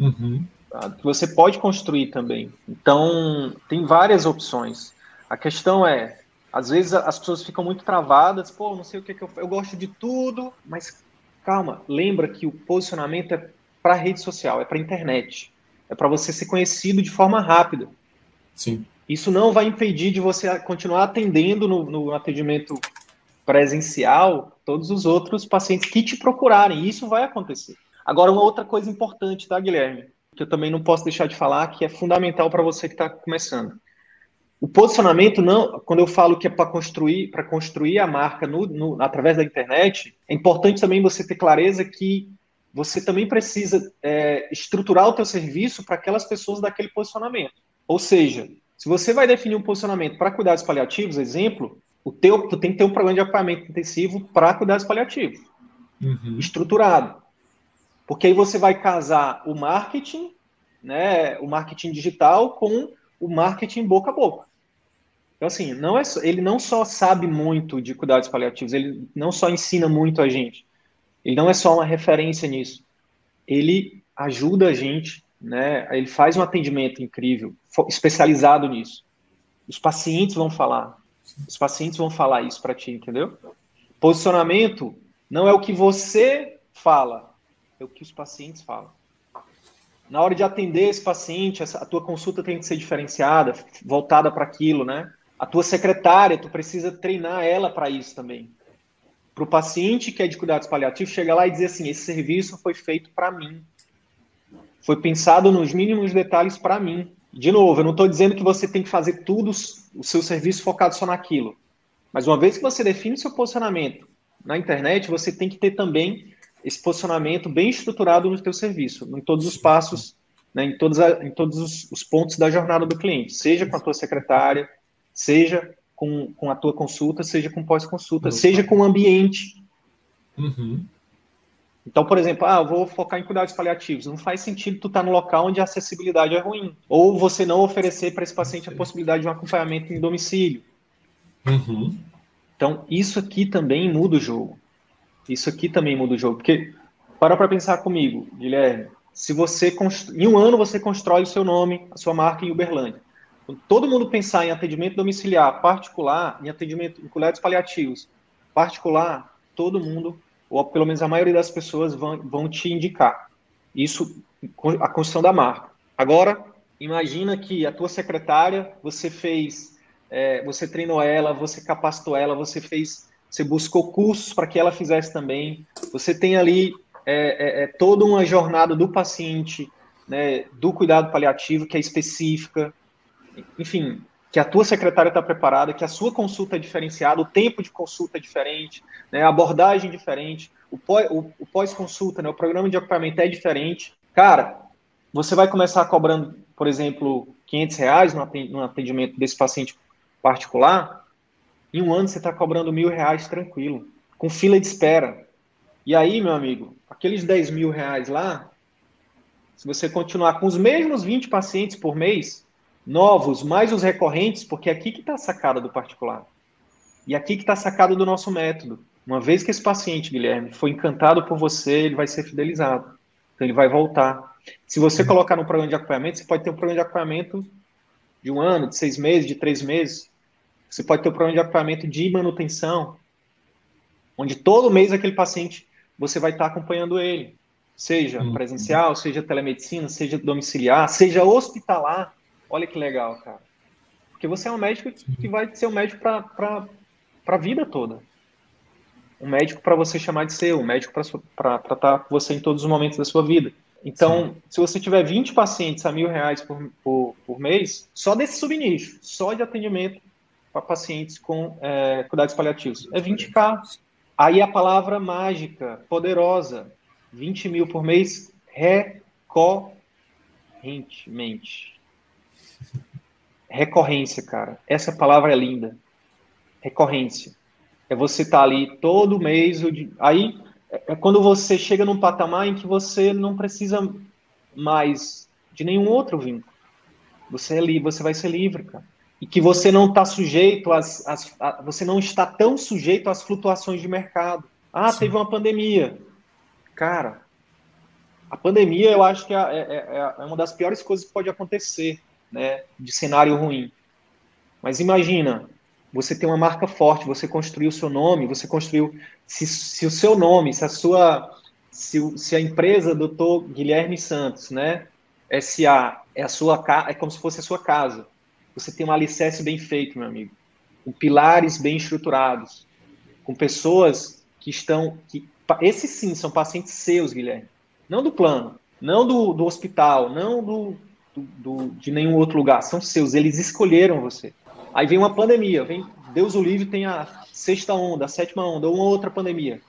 Uhum. Tá? Que você pode construir também. Então, tem várias opções. A questão é, às vezes as pessoas ficam muito travadas, pô, não sei o que, que eu eu gosto de tudo, mas calma, lembra que o posicionamento é para rede social, é para internet, é para você ser conhecido de forma rápida. Sim. Isso não vai impedir de você continuar atendendo no, no atendimento presencial todos os outros pacientes que te procurarem. Isso vai acontecer. Agora, uma outra coisa importante, tá, Guilherme? Que eu também não posso deixar de falar, que é fundamental para você que está começando. O posicionamento não, quando eu falo que é para construir, para construir a marca no, no, através da internet, é importante também você ter clareza que você também precisa é, estruturar o teu serviço para aquelas pessoas daquele posicionamento. Ou seja, se você vai definir um posicionamento para cuidados paliativos, exemplo, o teu, tu tem que ter um programa de acompanhamento intensivo para cuidados paliativos, uhum. estruturado, porque aí você vai casar o marketing, né, o marketing digital com o marketing boca a boca. Então, assim, não é, ele não só sabe muito de cuidados paliativos, ele não só ensina muito a gente, ele não é só uma referência nisso. Ele ajuda a gente, né? Ele faz um atendimento incrível, especializado nisso. Os pacientes vão falar, os pacientes vão falar isso para ti, entendeu? Posicionamento não é o que você fala, é o que os pacientes falam. Na hora de atender esse paciente, a tua consulta tem que ser diferenciada, voltada para aquilo, né? A tua secretária, tu precisa treinar ela para isso também. Para o paciente que é de cuidados paliativos, chega lá e dizer assim: esse serviço foi feito para mim. Foi pensado nos mínimos detalhes para mim. De novo, eu não estou dizendo que você tem que fazer tudo o seu serviço focado só naquilo. Mas uma vez que você define seu posicionamento na internet, você tem que ter também esse posicionamento bem estruturado no teu serviço, em todos os passos, né, em, todos a, em todos os, os, pontos da jornada do cliente, seja com a tua secretária, seja com, com a tua consulta, seja com pós-consulta, seja com o ambiente. Uhum. Então, por exemplo, ah, eu vou focar em cuidados paliativos. Não faz sentido tu estar tá no local onde a acessibilidade é ruim. Ou você não oferecer para esse paciente a possibilidade de um acompanhamento em domicílio. Uhum. Então, isso aqui também muda o jogo. Isso aqui também muda o jogo. Porque, para para pensar comigo, Guilherme, se você, em um ano você constrói o seu nome, a sua marca em Uberlândia. Quando todo mundo pensar em atendimento domiciliar particular, em atendimento em cuidados paliativos particular, todo mundo, ou pelo menos a maioria das pessoas, vão, vão te indicar. Isso, a construção da marca. Agora, imagina que a tua secretária, você fez, é, você treinou ela, você capacitou ela, você fez você buscou cursos para que ela fizesse também. Você tem ali é, é, é, toda uma jornada do paciente, né, do cuidado paliativo, que é específica. Enfim, que a tua secretária está preparada, que a sua consulta é diferenciada, o tempo de consulta é diferente, né, a abordagem é diferente, o, pós-consulta, né, o programa de acompanhamento é diferente. Cara, você vai começar cobrando, por exemplo, 500 reais no atendimento desse paciente particular, em um ano você está cobrando mil reais tranquilo, com fila de espera. E aí, meu amigo, aqueles 10 mil reais lá, se você continuar com os mesmos 20 pacientes por mês, novos, mais os recorrentes, porque é aqui que está a sacada do particular. E aqui que está a sacada do nosso método. Uma vez que esse paciente, Guilherme, foi encantado por você, ele vai ser fidelizado. Então ele vai voltar. Se você colocar no programa de acompanhamento, você pode ter um programa de acompanhamento de um ano, de seis meses, de três meses. Você pode ter um programa de acompanhamento de manutenção, onde todo mês aquele paciente você vai estar acompanhando ele, seja uhum. presencial, seja telemedicina, seja domiciliar, seja hospitalar. Olha que legal, cara. Porque você é um médico que vai ser um médico para a vida toda. Um médico para você chamar de seu, um médico para tratar você em todos os momentos da sua vida. Então, Sim. se você tiver 20 pacientes a mil reais por, por, por mês, só desse subnicho, só de atendimento, para pacientes com é, cuidados paliativos? É 20k. Aí a palavra mágica, poderosa, 20 mil por mês, recorrentemente. Recorrência, cara. Essa palavra é linda. Recorrência. É você estar tá ali todo mês. Aí é quando você chega num patamar em que você não precisa mais de nenhum outro vínculo. Você é livre, você vai ser livre, cara e que você não está sujeito às, às a, você não está tão sujeito às flutuações de mercado. Ah, Sim. teve uma pandemia. Cara, a pandemia eu acho que é, é, é, é, uma das piores coisas que pode acontecer, né, de cenário ruim. Mas imagina, você tem uma marca forte, você construiu o seu nome, você construiu, se, se o seu nome, se a sua, se, se a empresa doutor Guilherme Santos, né, SA, é a sua é como se fosse a sua casa você tem um alicerce bem feito, meu amigo, com pilares bem estruturados, com pessoas que estão. Que, esses sim são pacientes seus, Guilherme, não do plano, não do, do hospital, não do, do, do, de nenhum outro lugar, são seus, eles escolheram você. Aí vem uma pandemia, vem Deus o livre tem a sexta onda, a sétima onda, ou uma outra pandemia.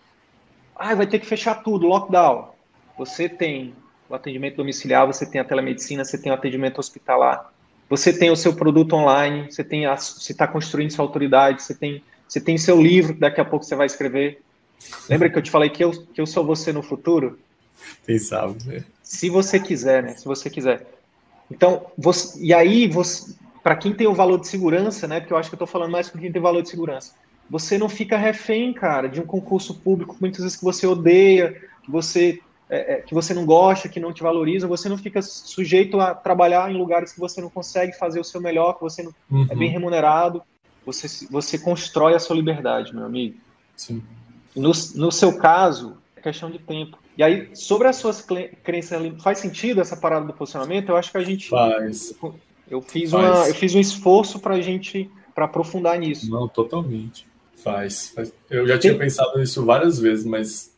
Ah, vai ter que fechar tudo, lockdown. Você tem o atendimento domiciliar, você tem a telemedicina, você tem o atendimento hospitalar. Você tem o seu produto online, você tem você está construindo sua autoridade, você tem você tem seu livro que daqui a pouco você vai escrever. Lembra que eu te falei que eu, que eu sou você no futuro? Quem sabe, né? Se você quiser, né? Se você quiser. Então, você, e aí para quem tem o valor de segurança, né? Porque eu acho que eu estou falando mais com quem tem valor de segurança. Você não fica refém, cara, de um concurso público muitas vezes que você odeia, que você é, é, que você não gosta, que não te valoriza, você não fica sujeito a trabalhar em lugares que você não consegue fazer o seu melhor, que você não uhum. é bem remunerado. Você, você constrói a sua liberdade, meu amigo. Sim. No, no seu caso, questão de tempo. E aí, sobre as suas crenças, faz sentido essa parada do posicionamento? Eu acho que a gente. Faz. Eu fiz, faz. Uma, eu fiz um esforço para a gente para aprofundar nisso. Não, totalmente. Faz, faz. Eu já tinha Tem... pensado nisso várias vezes, mas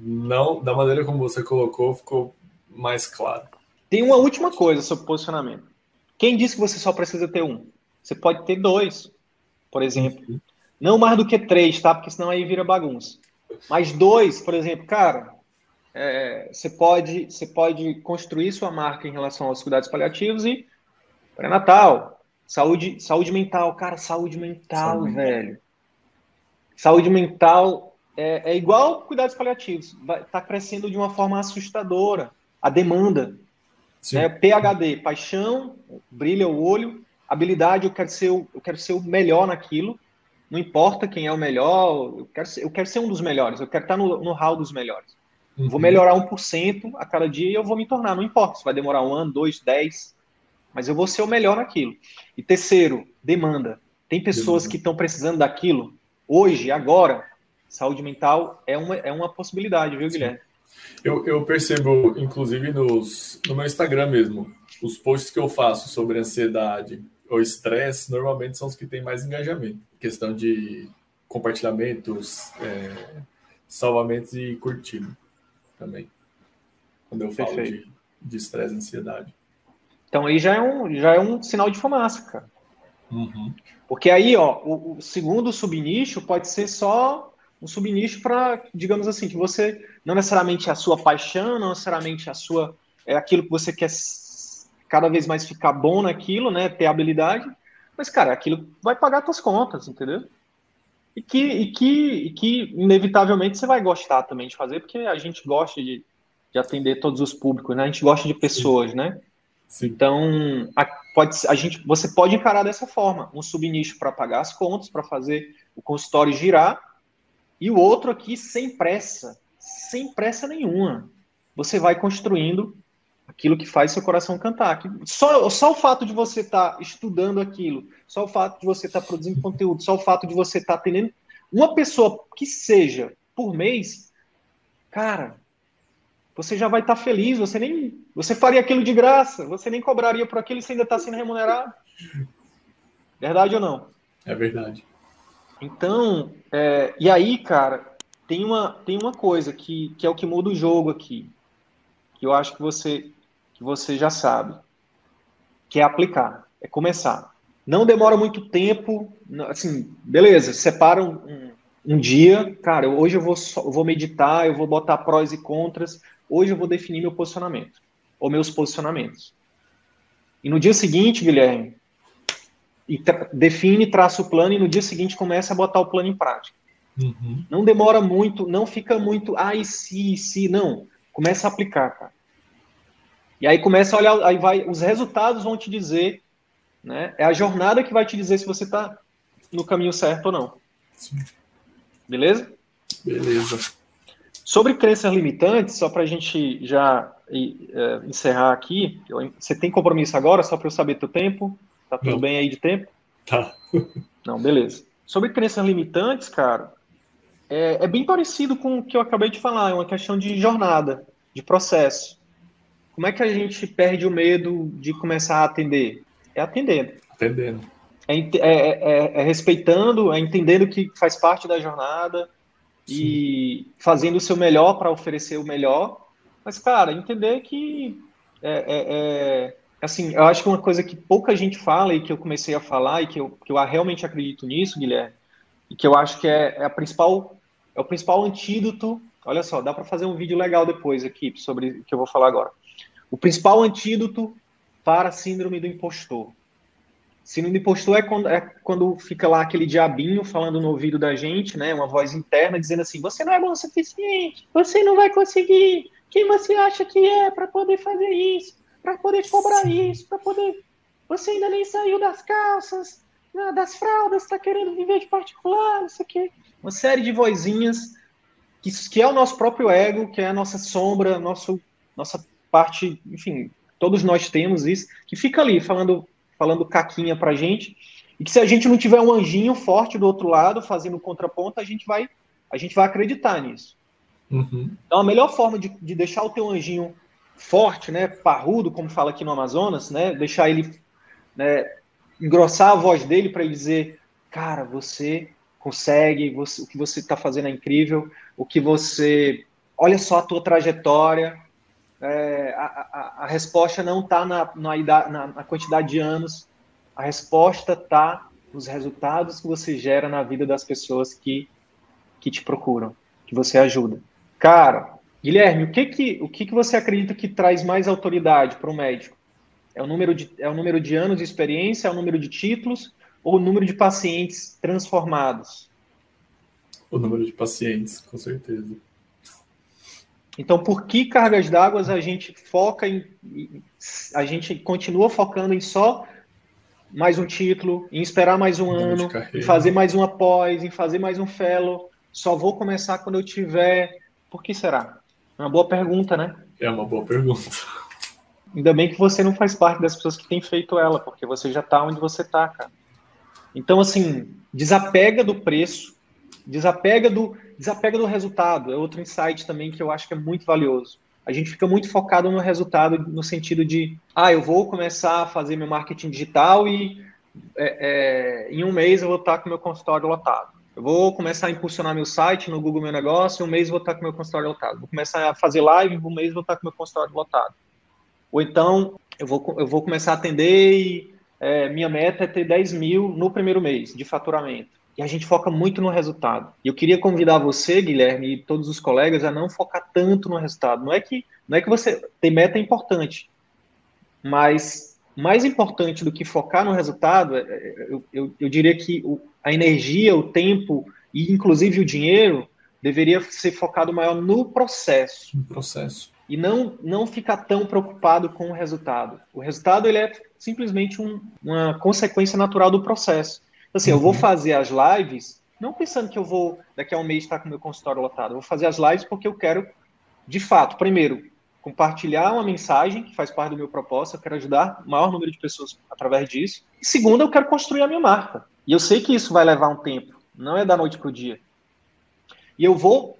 não da maneira como você colocou, ficou mais claro. Tem uma última coisa sobre posicionamento. Quem disse que você só precisa ter um? Você pode ter dois, por exemplo. Uhum. Não mais do que três, tá? Porque senão aí vira bagunça. Mas dois, por exemplo, cara, é, você, pode, você pode construir sua marca em relação aos cuidados paliativos e pré-natal, saúde, saúde mental. Cara, saúde mental, saúde velho. Saúde mental é, é igual cuidados paliativos. Está crescendo de uma forma assustadora. A demanda. Né? PHD, paixão, brilha o olho. Habilidade, eu quero ser, eu quero ser o melhor naquilo. Não importa quem é o melhor, eu quero ser, eu quero ser um dos melhores, eu quero estar no, no hall dos melhores. Uhum. Vou melhorar 1% a cada dia e eu vou me tornar, não importa se vai demorar um ano, dois, dez, mas eu vou ser o melhor naquilo. E terceiro, demanda. Tem pessoas demanda. que estão precisando daquilo hoje, agora, saúde mental é uma, é uma possibilidade, viu, Guilherme? Eu, eu percebo, inclusive, nos, no meu Instagram mesmo, os posts que eu faço sobre ansiedade ou estresse, normalmente são os que têm mais engajamento. Questão de compartilhamentos, é, salvamentos e curtido também. Quando eu falo de estresse e ansiedade. Então aí já é um, já é um sinal de fumaça, cara. Uhum. Porque aí, ó, o, o segundo subnicho pode ser só um subnicho para, digamos assim, que você não necessariamente a sua paixão, não necessariamente a sua é aquilo que você quer cada vez mais ficar bom naquilo, né, ter habilidade, mas cara, aquilo vai pagar suas contas, entendeu? E que, e que, e que inevitavelmente você vai gostar também de fazer, porque a gente gosta de, de atender todos os públicos, né? A gente gosta de pessoas, Sim. né? Sim. Então, a, pode, a gente, você pode encarar dessa forma, um subnicho para pagar as contas, para fazer o consultório girar, e o outro aqui sem pressa, sem pressa nenhuma. Você vai construindo aquilo que faz seu coração cantar. Só, só o fato de você estar tá estudando aquilo, só o fato de você estar tá produzindo conteúdo, só o fato de você estar tá tendo uma pessoa que seja por mês, cara, você já vai estar tá feliz, você nem. Você faria aquilo de graça, você nem cobraria por aquilo e você ainda está sendo remunerado. Verdade ou não? É verdade. Então, é, e aí, cara, tem uma, tem uma coisa que, que é o que muda o jogo aqui. Que eu acho que você, que você já sabe. Que é aplicar, é começar. Não demora muito tempo, assim, beleza, separa um, um dia, cara, hoje eu vou, eu vou meditar, eu vou botar prós e contras, hoje eu vou definir meu posicionamento, ou meus posicionamentos. E no dia seguinte, Guilherme, e define, traça o plano, e no dia seguinte começa a botar o plano em prática. Uhum. Não demora muito, não fica muito, ai, se, se, não. Começa a aplicar, cara. E aí começa a olhar, aí vai, os resultados vão te dizer, né? É a jornada que vai te dizer se você está no caminho certo ou não. Sim. Beleza? Beleza. Sobre crenças limitantes, só para a gente já é, encerrar aqui, eu, você tem compromisso agora, só para eu saber teu tempo? Tá tudo Não. bem aí de tempo? Tá. (laughs) Não, beleza. Sobre crenças limitantes, cara, é, é, bem parecido com o que eu acabei de falar, é uma questão de jornada, de processo. Como é que a gente perde o medo de começar a atender? É atendendo. Atendendo. É, é, é, é respeitando, é entendendo que faz parte da jornada, e fazendo o seu melhor para oferecer o melhor. Mas, cara, entender que é, é, é, assim, eu acho que uma coisa que pouca gente fala e que eu comecei a falar e que eu, que eu realmente acredito nisso, Guilherme, e que eu acho que é, é a principal é o principal antídoto. Olha só, dá para fazer um vídeo legal depois aqui sobre o que eu vou falar agora. O principal antídoto para a síndrome do impostor. Síndrome do impostor é quando, é quando fica lá aquele diabinho falando no ouvido da gente, né? Uma voz interna dizendo assim: você não é bom o suficiente, você não vai conseguir. Quem você acha que é para poder fazer isso, para poder cobrar isso, para poder. você ainda nem saiu das calças, né, das fraldas, está querendo viver de particular, não sei o quê. Uma série de vozinhas que, que é o nosso próprio ego, que é a nossa sombra, nosso, nossa parte, enfim, todos nós temos isso, que fica ali falando, falando caquinha pra gente, e que se a gente não tiver um anjinho forte do outro lado, fazendo contraponto, a gente vai, a gente vai acreditar nisso. Uhum. Então, a melhor forma de, de deixar o teu anjinho forte, né, parrudo, como fala aqui no Amazonas, né, deixar ele, né, engrossar a voz dele para ele dizer, cara, você consegue, você, o que você está fazendo é incrível, o que você, olha só a tua trajetória, é, a, a, a, resposta não está na, na, na, quantidade de anos, a resposta está nos resultados que você gera na vida das pessoas que, que te procuram, que você ajuda. Cara, Guilherme, o que que, o que, que você acredita que traz mais autoridade para o médico? É o, número de, é o número de anos de experiência, é o número de títulos ou o número de pacientes transformados? O número de pacientes, com certeza. Então, por que cargas d'água a gente foca em. A gente continua focando em só mais um título, em esperar mais um ano, em fazer mais um após, em fazer mais um fellow. Só vou começar quando eu tiver. Por que será? Uma boa pergunta, né? É uma boa pergunta. Ainda bem que você não faz parte das pessoas que têm feito ela, porque você já está onde você está, cara. Então, assim, desapega do preço, desapega do, desapega do resultado. É outro insight também que eu acho que é muito valioso. A gente fica muito focado no resultado, no sentido de, ah, eu vou começar a fazer meu marketing digital e é, é, em um mês eu vou estar com meu consultório lotado. Eu vou começar a impulsionar meu site no Google Meu Negócio, um mês eu vou estar com meu consultório lotado. Vou começar a fazer live, um mês eu vou estar com meu consultório lotado. Ou então, eu vou, eu vou começar a atender e é, minha meta é ter 10 mil no primeiro mês de faturamento. E a gente foca muito no resultado. E eu queria convidar você, Guilherme, e todos os colegas a não focar tanto no resultado. Não é que, não é que você ter meta é importante, mas mais importante do que focar no resultado, é, é, eu, eu, eu diria que a energia, o tempo e inclusive o dinheiro deveria ser focado maior no processo. No processo. E não, não ficar tão preocupado com o resultado. O resultado ele é simplesmente um, uma consequência natural do processo. Assim, eu vou uhum. fazer as lives não pensando que eu vou daqui a um mês estar com o meu consultório lotado. Eu vou fazer as lives porque eu quero, de fato, primeiro, compartilhar uma mensagem que faz parte do meu propósito, eu quero ajudar o maior número de pessoas através disso. E segundo, eu quero construir a minha marca. E eu sei que isso vai levar um tempo, não é da noite para o dia. E eu vou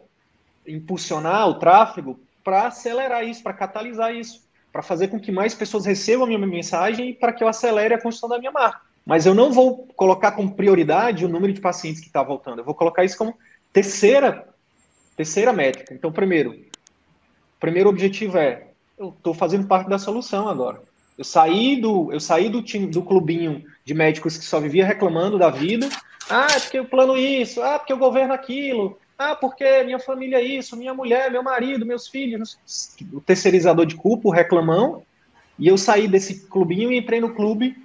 impulsionar o tráfego para acelerar isso, para catalisar isso, para fazer com que mais pessoas recebam a minha mensagem e para que eu acelere a construção da minha marca. Mas eu não vou colocar como prioridade o número de pacientes que está voltando. Eu vou colocar isso como terceira, terceira métrica. Então, primeiro, primeiro objetivo é eu estou fazendo parte da solução agora. Eu saí do, eu saí do time, do clubinho de médicos que só vivia reclamando da vida. Ah, é porque o plano isso, ah, porque o governo aquilo, ah, porque minha família é isso, minha mulher, meu marido, meus filhos, o terceirizador de culpa, o reclamão. E eu saí desse clubinho e entrei no clube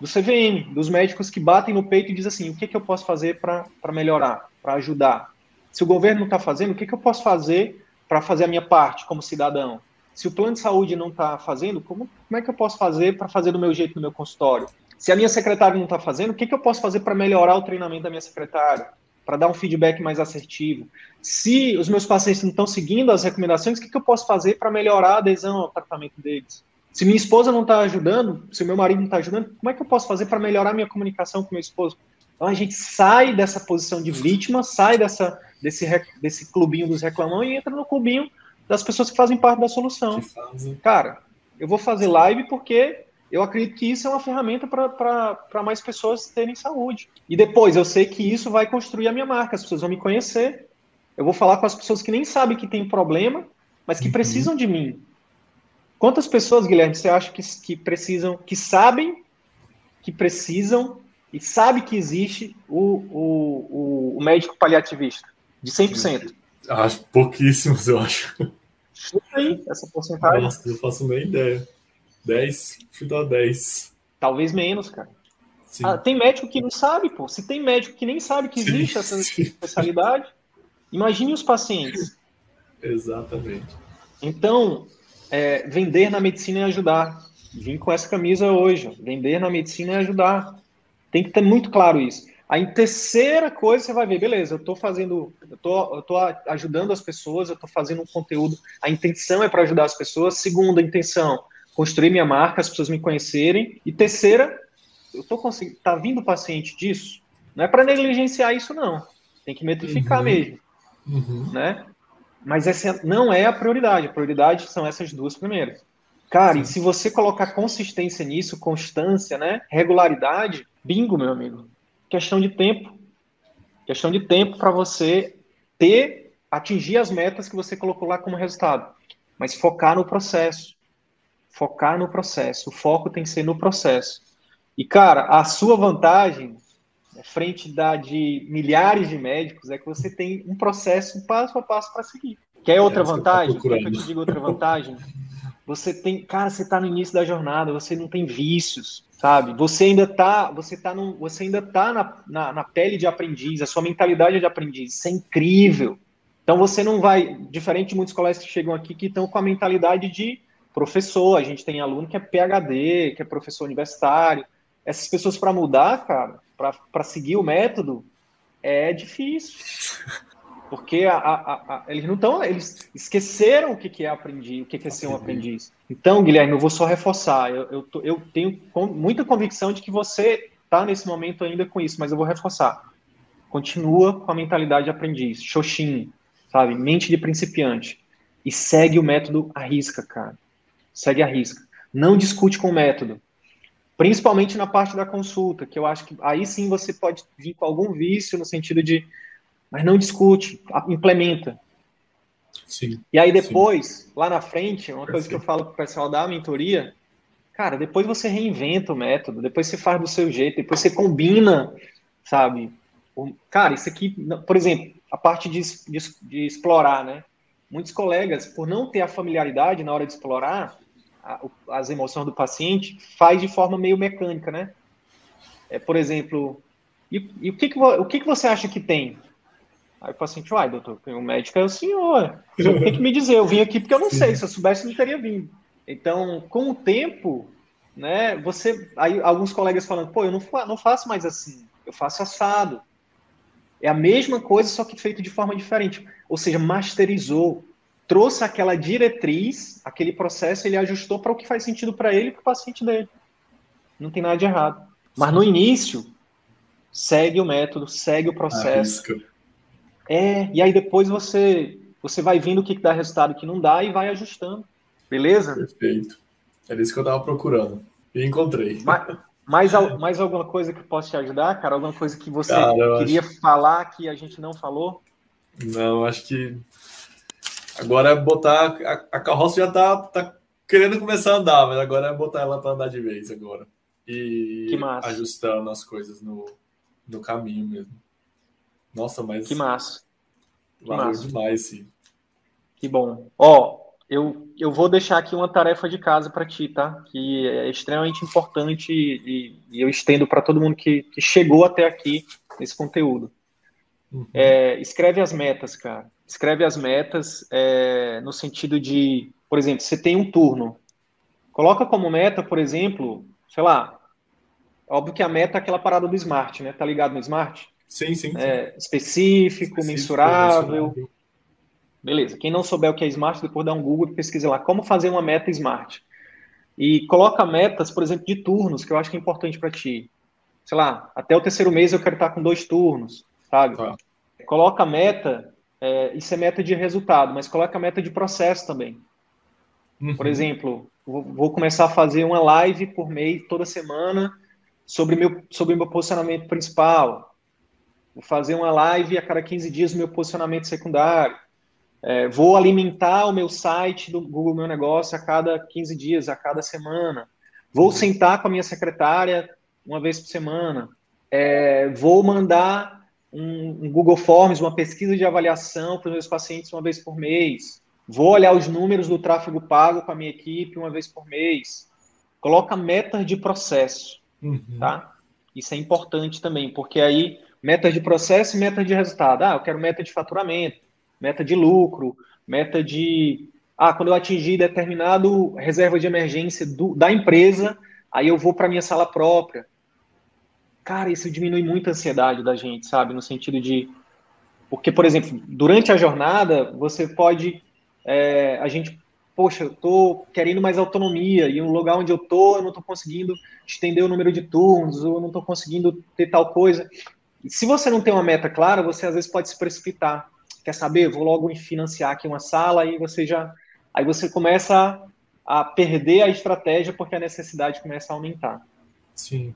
do CVM, dos médicos que batem no peito e dizem assim: o que, que eu posso fazer para melhorar, para ajudar? Se o governo não está fazendo, o que, que eu posso fazer para fazer a minha parte como cidadão? Se o plano de saúde não está fazendo, como, como é que eu posso fazer para fazer do meu jeito no meu consultório? Se a minha secretária não está fazendo, o que, que eu posso fazer para melhorar o treinamento da minha secretária? Para dar um feedback mais assertivo? Se os meus pacientes não estão seguindo as recomendações, o que, que eu posso fazer para melhorar a adesão ao tratamento deles? Se minha esposa não está ajudando, se o meu marido não está ajudando, como é que eu posso fazer para melhorar minha comunicação com meu esposo? Então a gente sai dessa posição de vítima, sai dessa, desse, desse clubinho dos reclamão e entra no clubinho das pessoas que fazem parte da solução. Cara, eu vou fazer live porque eu acredito que isso é uma ferramenta para mais pessoas terem saúde. E depois, eu sei que isso vai construir a minha marca, as pessoas vão me conhecer. Eu vou falar com as pessoas que nem sabem que tem problema, mas que uhum. precisam de mim. Quantas pessoas, Guilherme, você acha que, que precisam, que sabem que precisam e sabe que existe o, o, o, médico paliativista? De 100%. Acho pouquíssimos, eu acho. Chuta aí essa porcentagem. Nossa, eu faço nem ideia. 10, chuta 10. Talvez menos, cara. Ah, tem médico que não sabe, pô. Se tem médico que nem sabe que existe sim, essa sim. especialidade, imagine os pacientes. Exatamente. Então, é, vender na medicina é ajudar. vim com essa camisa hoje. Vender na medicina é ajudar. Tem que ter muito claro isso. Aí, terceira coisa, você vai ver, beleza, eu estou fazendo, eu tô, eu tô ajudando as pessoas, eu estou fazendo um conteúdo, a intenção é para ajudar as pessoas. Segunda intenção, construir minha marca, as pessoas me conhecerem. E terceira, eu estou conseguindo, tá vindo paciente disso? Não é para negligenciar isso, não. Tem que metrificar uhum. mesmo. Uhum. Né? Mas essa não é a prioridade. A prioridade são essas duas primeiras. Cara, Sim. e se você colocar consistência nisso, constância, né? Regularidade, bingo, meu amigo questão de tempo. Questão de tempo para você ter, atingir as metas que você colocou lá como resultado. Mas focar no processo. Focar no processo. O foco tem que ser no processo. E, cara, a sua vantagem, frente da de milhares de médicos, é que você tem um processo passo a passo para seguir. Quer outra é, vantagem? Quer que eu te diga outra vantagem? Você tem, cara, você está no início da jornada, você não tem vícios, sabe? Você ainda está, você tá no, você ainda tá na, na, na, pele de aprendiz, a sua mentalidade é de aprendiz, isso é incrível. Então você não vai, diferente de muitos colegas que chegam aqui que estão com a mentalidade de professor, a gente tem aluno que é PhD, que é professor universitário. Essas pessoas para mudar, cara, para seguir o método, é difícil. Porque a, a, a, eles não estão, eles esqueceram o que, que é aprendiz, o que, que é ser um aprendiz. Então, Guilherme, eu vou só reforçar. Eu, eu, tô, eu tenho muita convicção de que você está nesse momento ainda com isso, mas eu vou reforçar. Continua com a mentalidade de aprendiz, xoxin, sabe? Mente de principiante. E segue o método à risca, cara. Segue à risca. Não discute com o método. Principalmente na parte da consulta, que eu acho que aí sim você pode vir com algum vício no sentido de mas não discute, implementa. Sim, e aí depois, sim. lá na frente, uma coisa que eu falo para o pessoal da mentoria, cara, depois você reinventa o método, depois você faz do seu jeito, depois você combina, sabe? Cara, isso aqui, por exemplo, a parte de, de, de explorar, né? Muitos colegas, por não ter a familiaridade na hora de explorar as emoções do paciente, faz de forma meio mecânica, né? É, por exemplo, e, e o, que, que, o que, que você acha que tem? Aí o paciente, uai, doutor, o médico é o senhor. O tem que me dizer, eu vim aqui porque eu não sei, se eu soubesse, não teria vindo. Então, com o tempo, né, você. Aí alguns colegas falando, pô, eu não, não faço mais assim, eu faço assado. É a mesma coisa, só que feito de forma diferente. Ou seja, masterizou. Trouxe aquela diretriz, aquele processo, ele ajustou para o que faz sentido para ele e para o paciente dele. Não tem nada de errado. Mas no início, segue o método, segue o processo. Arrisca é, e aí depois você você vai vendo o que, dá resultado e o que não dá e vai ajustando. Beleza? Perfeito. Era isso que eu estava procurando. E encontrei. Mais, mais, mais alguma coisa que possa te ajudar, cara? Alguma coisa que você cara, queria acho... falar que a gente não falou? Não, acho que agora é botar. A, a carroça já tá, tá querendo começar a andar, mas agora é botar ela para andar de vez agora. E ajustando as coisas no, no caminho mesmo. Nossa, mas. Que massa. Que massa. demais, sim. Que bom. Ó, eu, eu vou deixar aqui uma tarefa de casa para ti, tá? Que é extremamente importante e, e eu estendo para todo mundo que, que chegou até aqui nesse conteúdo. Uhum. É, escreve as metas, cara. Escreve as metas é, no sentido de, por exemplo, você tem um turno. Coloca como meta, por exemplo, sei lá, óbvio que a meta é aquela parada do smart, né? Tá ligado no smart? Sim, sim. sim. É, específico, específico mensurável. mensurável. Beleza. Quem não souber o que é smart, depois dá um Google e pesquisa lá como fazer uma meta smart. E coloca metas, por exemplo, de turnos, que eu acho que é importante para ti. Sei lá, até o terceiro mês eu quero estar com dois turnos, sabe? Tá. Coloca meta, é, isso é meta de resultado, mas coloca meta de processo também. Uhum. Por exemplo, vou começar a fazer uma live por mês, toda semana, sobre meu, sobre meu posicionamento principal, Vou fazer uma live a cada 15 dias no meu posicionamento secundário. É, vou alimentar o meu site do Google Meu Negócio a cada 15 dias, a cada semana. Vou sentar com a minha secretária uma vez por semana. É, vou mandar um, um, Google Forms, uma pesquisa de avaliação para os meus pacientes uma vez por mês. Vou olhar os números do tráfego pago com a minha equipe uma vez por mês. Coloca metas de processo, uhum. tá? Isso é importante também, porque aí Meta de processo e meta de resultado. Ah, eu quero meta de faturamento, meta de lucro, meta de Ah, quando eu atingir determinado reserva de emergência do, da empresa, aí eu vou para minha sala própria. Cara, isso diminui muito a ansiedade da gente, sabe? No sentido de. Porque, por exemplo, durante a jornada, você pode. É, a gente, poxa, eu tô querendo mais autonomia, e no lugar onde eu tô, eu não tô conseguindo estender o número de turnos, ou eu não tô conseguindo ter tal coisa. E se você não tem uma meta clara, você às vezes pode se precipitar. Quer saber? Vou logo financiar aqui uma sala, e você já Aí você começa a, a perder a estratégia porque a necessidade começa a aumentar. Sim.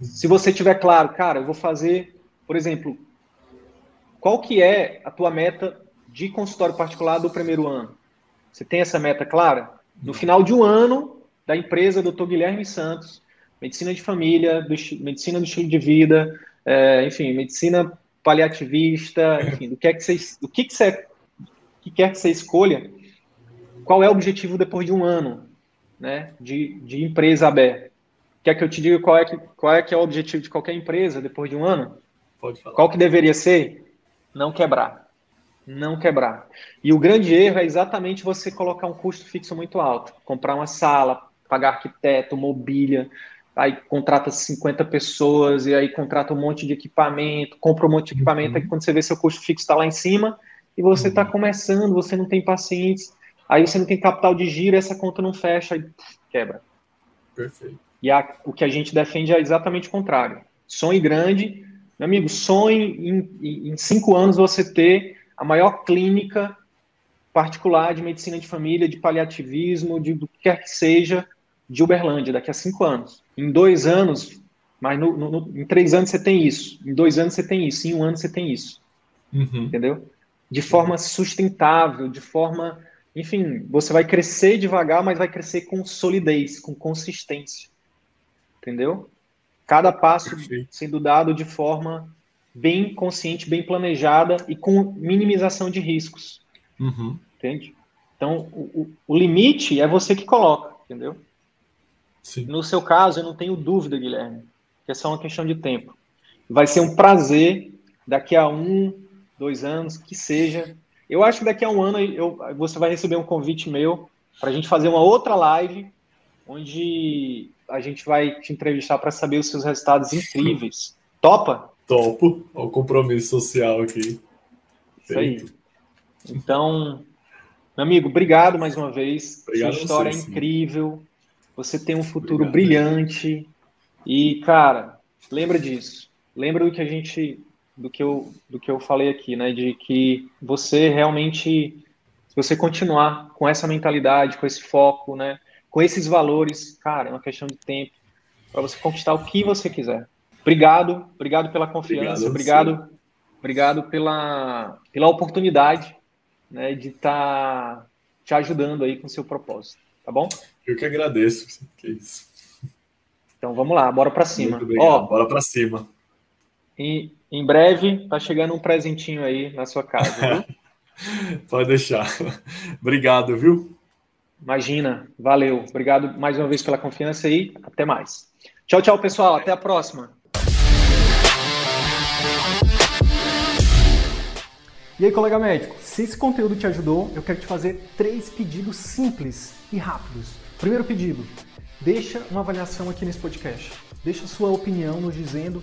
Se você tiver claro, cara, eu vou fazer, por exemplo, qual que é a tua meta de consultório particular do primeiro ano? Você tem essa meta clara? No final de um ano da empresa Dr. Guilherme Santos, medicina de família, do, medicina do estilo de vida, é, enfim, medicina paliativista, (laughs) enfim, do que é que você, do que, que você, que quer que você escolha, qual é o objetivo depois de um ano né, de, de empresa aberta? Quer que eu te diga qual é, que, qual é que é o objetivo de qualquer empresa depois de um ano? Pode falar. Qual que deveria ser? Não quebrar. Não quebrar. E o grande erro é exatamente você colocar um custo fixo muito alto. Comprar uma sala, pagar arquiteto, mobília, aí contrata 50 pessoas e aí contrata um monte de equipamento, compra um monte de equipamento, uhum. aí quando você vê seu custo fixo está lá em cima e você está uhum. começando, você não tem pacientes, Aí você não tem capital de giro, essa conta não fecha e quebra. Perfeito. E a, o que a gente defende é exatamente o contrário. Sonhe grande. Meu amigo, sonhe em, em cinco anos você ter a maior clínica particular de medicina de família, de paliativismo, de do que quer que seja, de Uberlândia, daqui a cinco anos. Em dois anos, mas no, no, em três anos você tem isso. Em dois anos você tem isso. Em um ano você tem isso. Uhum. Entendeu? De forma sustentável, de forma enfim, você vai crescer devagar, mas vai crescer com solidez, com consistência. Entendeu? Cada passo Perfeito. sendo dado de forma bem consciente, bem planejada e com minimização de riscos. Uhum. Entende? Então, o, o, limite é você que coloca, entendeu? Sim. No seu caso, eu não tenho dúvida, Guilherme, que é só uma questão de tempo. Vai ser um prazer, daqui a um, dois anos, que seja, eu acho que daqui a um ano eu, você vai receber um convite meu para a gente fazer uma outra live, onde a gente vai te entrevistar para saber os seus resultados incríveis. Topa? Topo. Olha o compromisso social aqui. Isso aí. Então, meu amigo, obrigado mais uma vez. Obrigado Sua história é incrível. Você tem um futuro obrigado, brilhante. E, cara, lembra disso. Lembra do que a gente do que eu, do que eu falei aqui, né? De que você realmente, se você continuar com essa mentalidade, com esse foco, né? Com esses valores, cara, é uma questão de tempo para você conquistar o que você quiser. Obrigado, obrigado pela confiança, obrigado, obrigado, obrigado pela, pela oportunidade, né? De estar tá te ajudando aí com o seu propósito, tá bom? Eu que agradeço, que isso. Então vamos lá, bora para cima. Ó, bora para cima. E em breve tá chegando um presentinho aí na sua casa? (laughs) Pode deixar. Obrigado, viu? Imagina, valeu. Obrigado mais uma vez pela confiança aí. Até mais. Tchau, tchau, pessoal. Até a próxima. E aí, colega médico, se esse conteúdo te ajudou, eu quero te fazer três pedidos simples e rápidos. Primeiro pedido, deixa uma avaliação aqui nesse podcast. Deixa sua opinião nos dizendo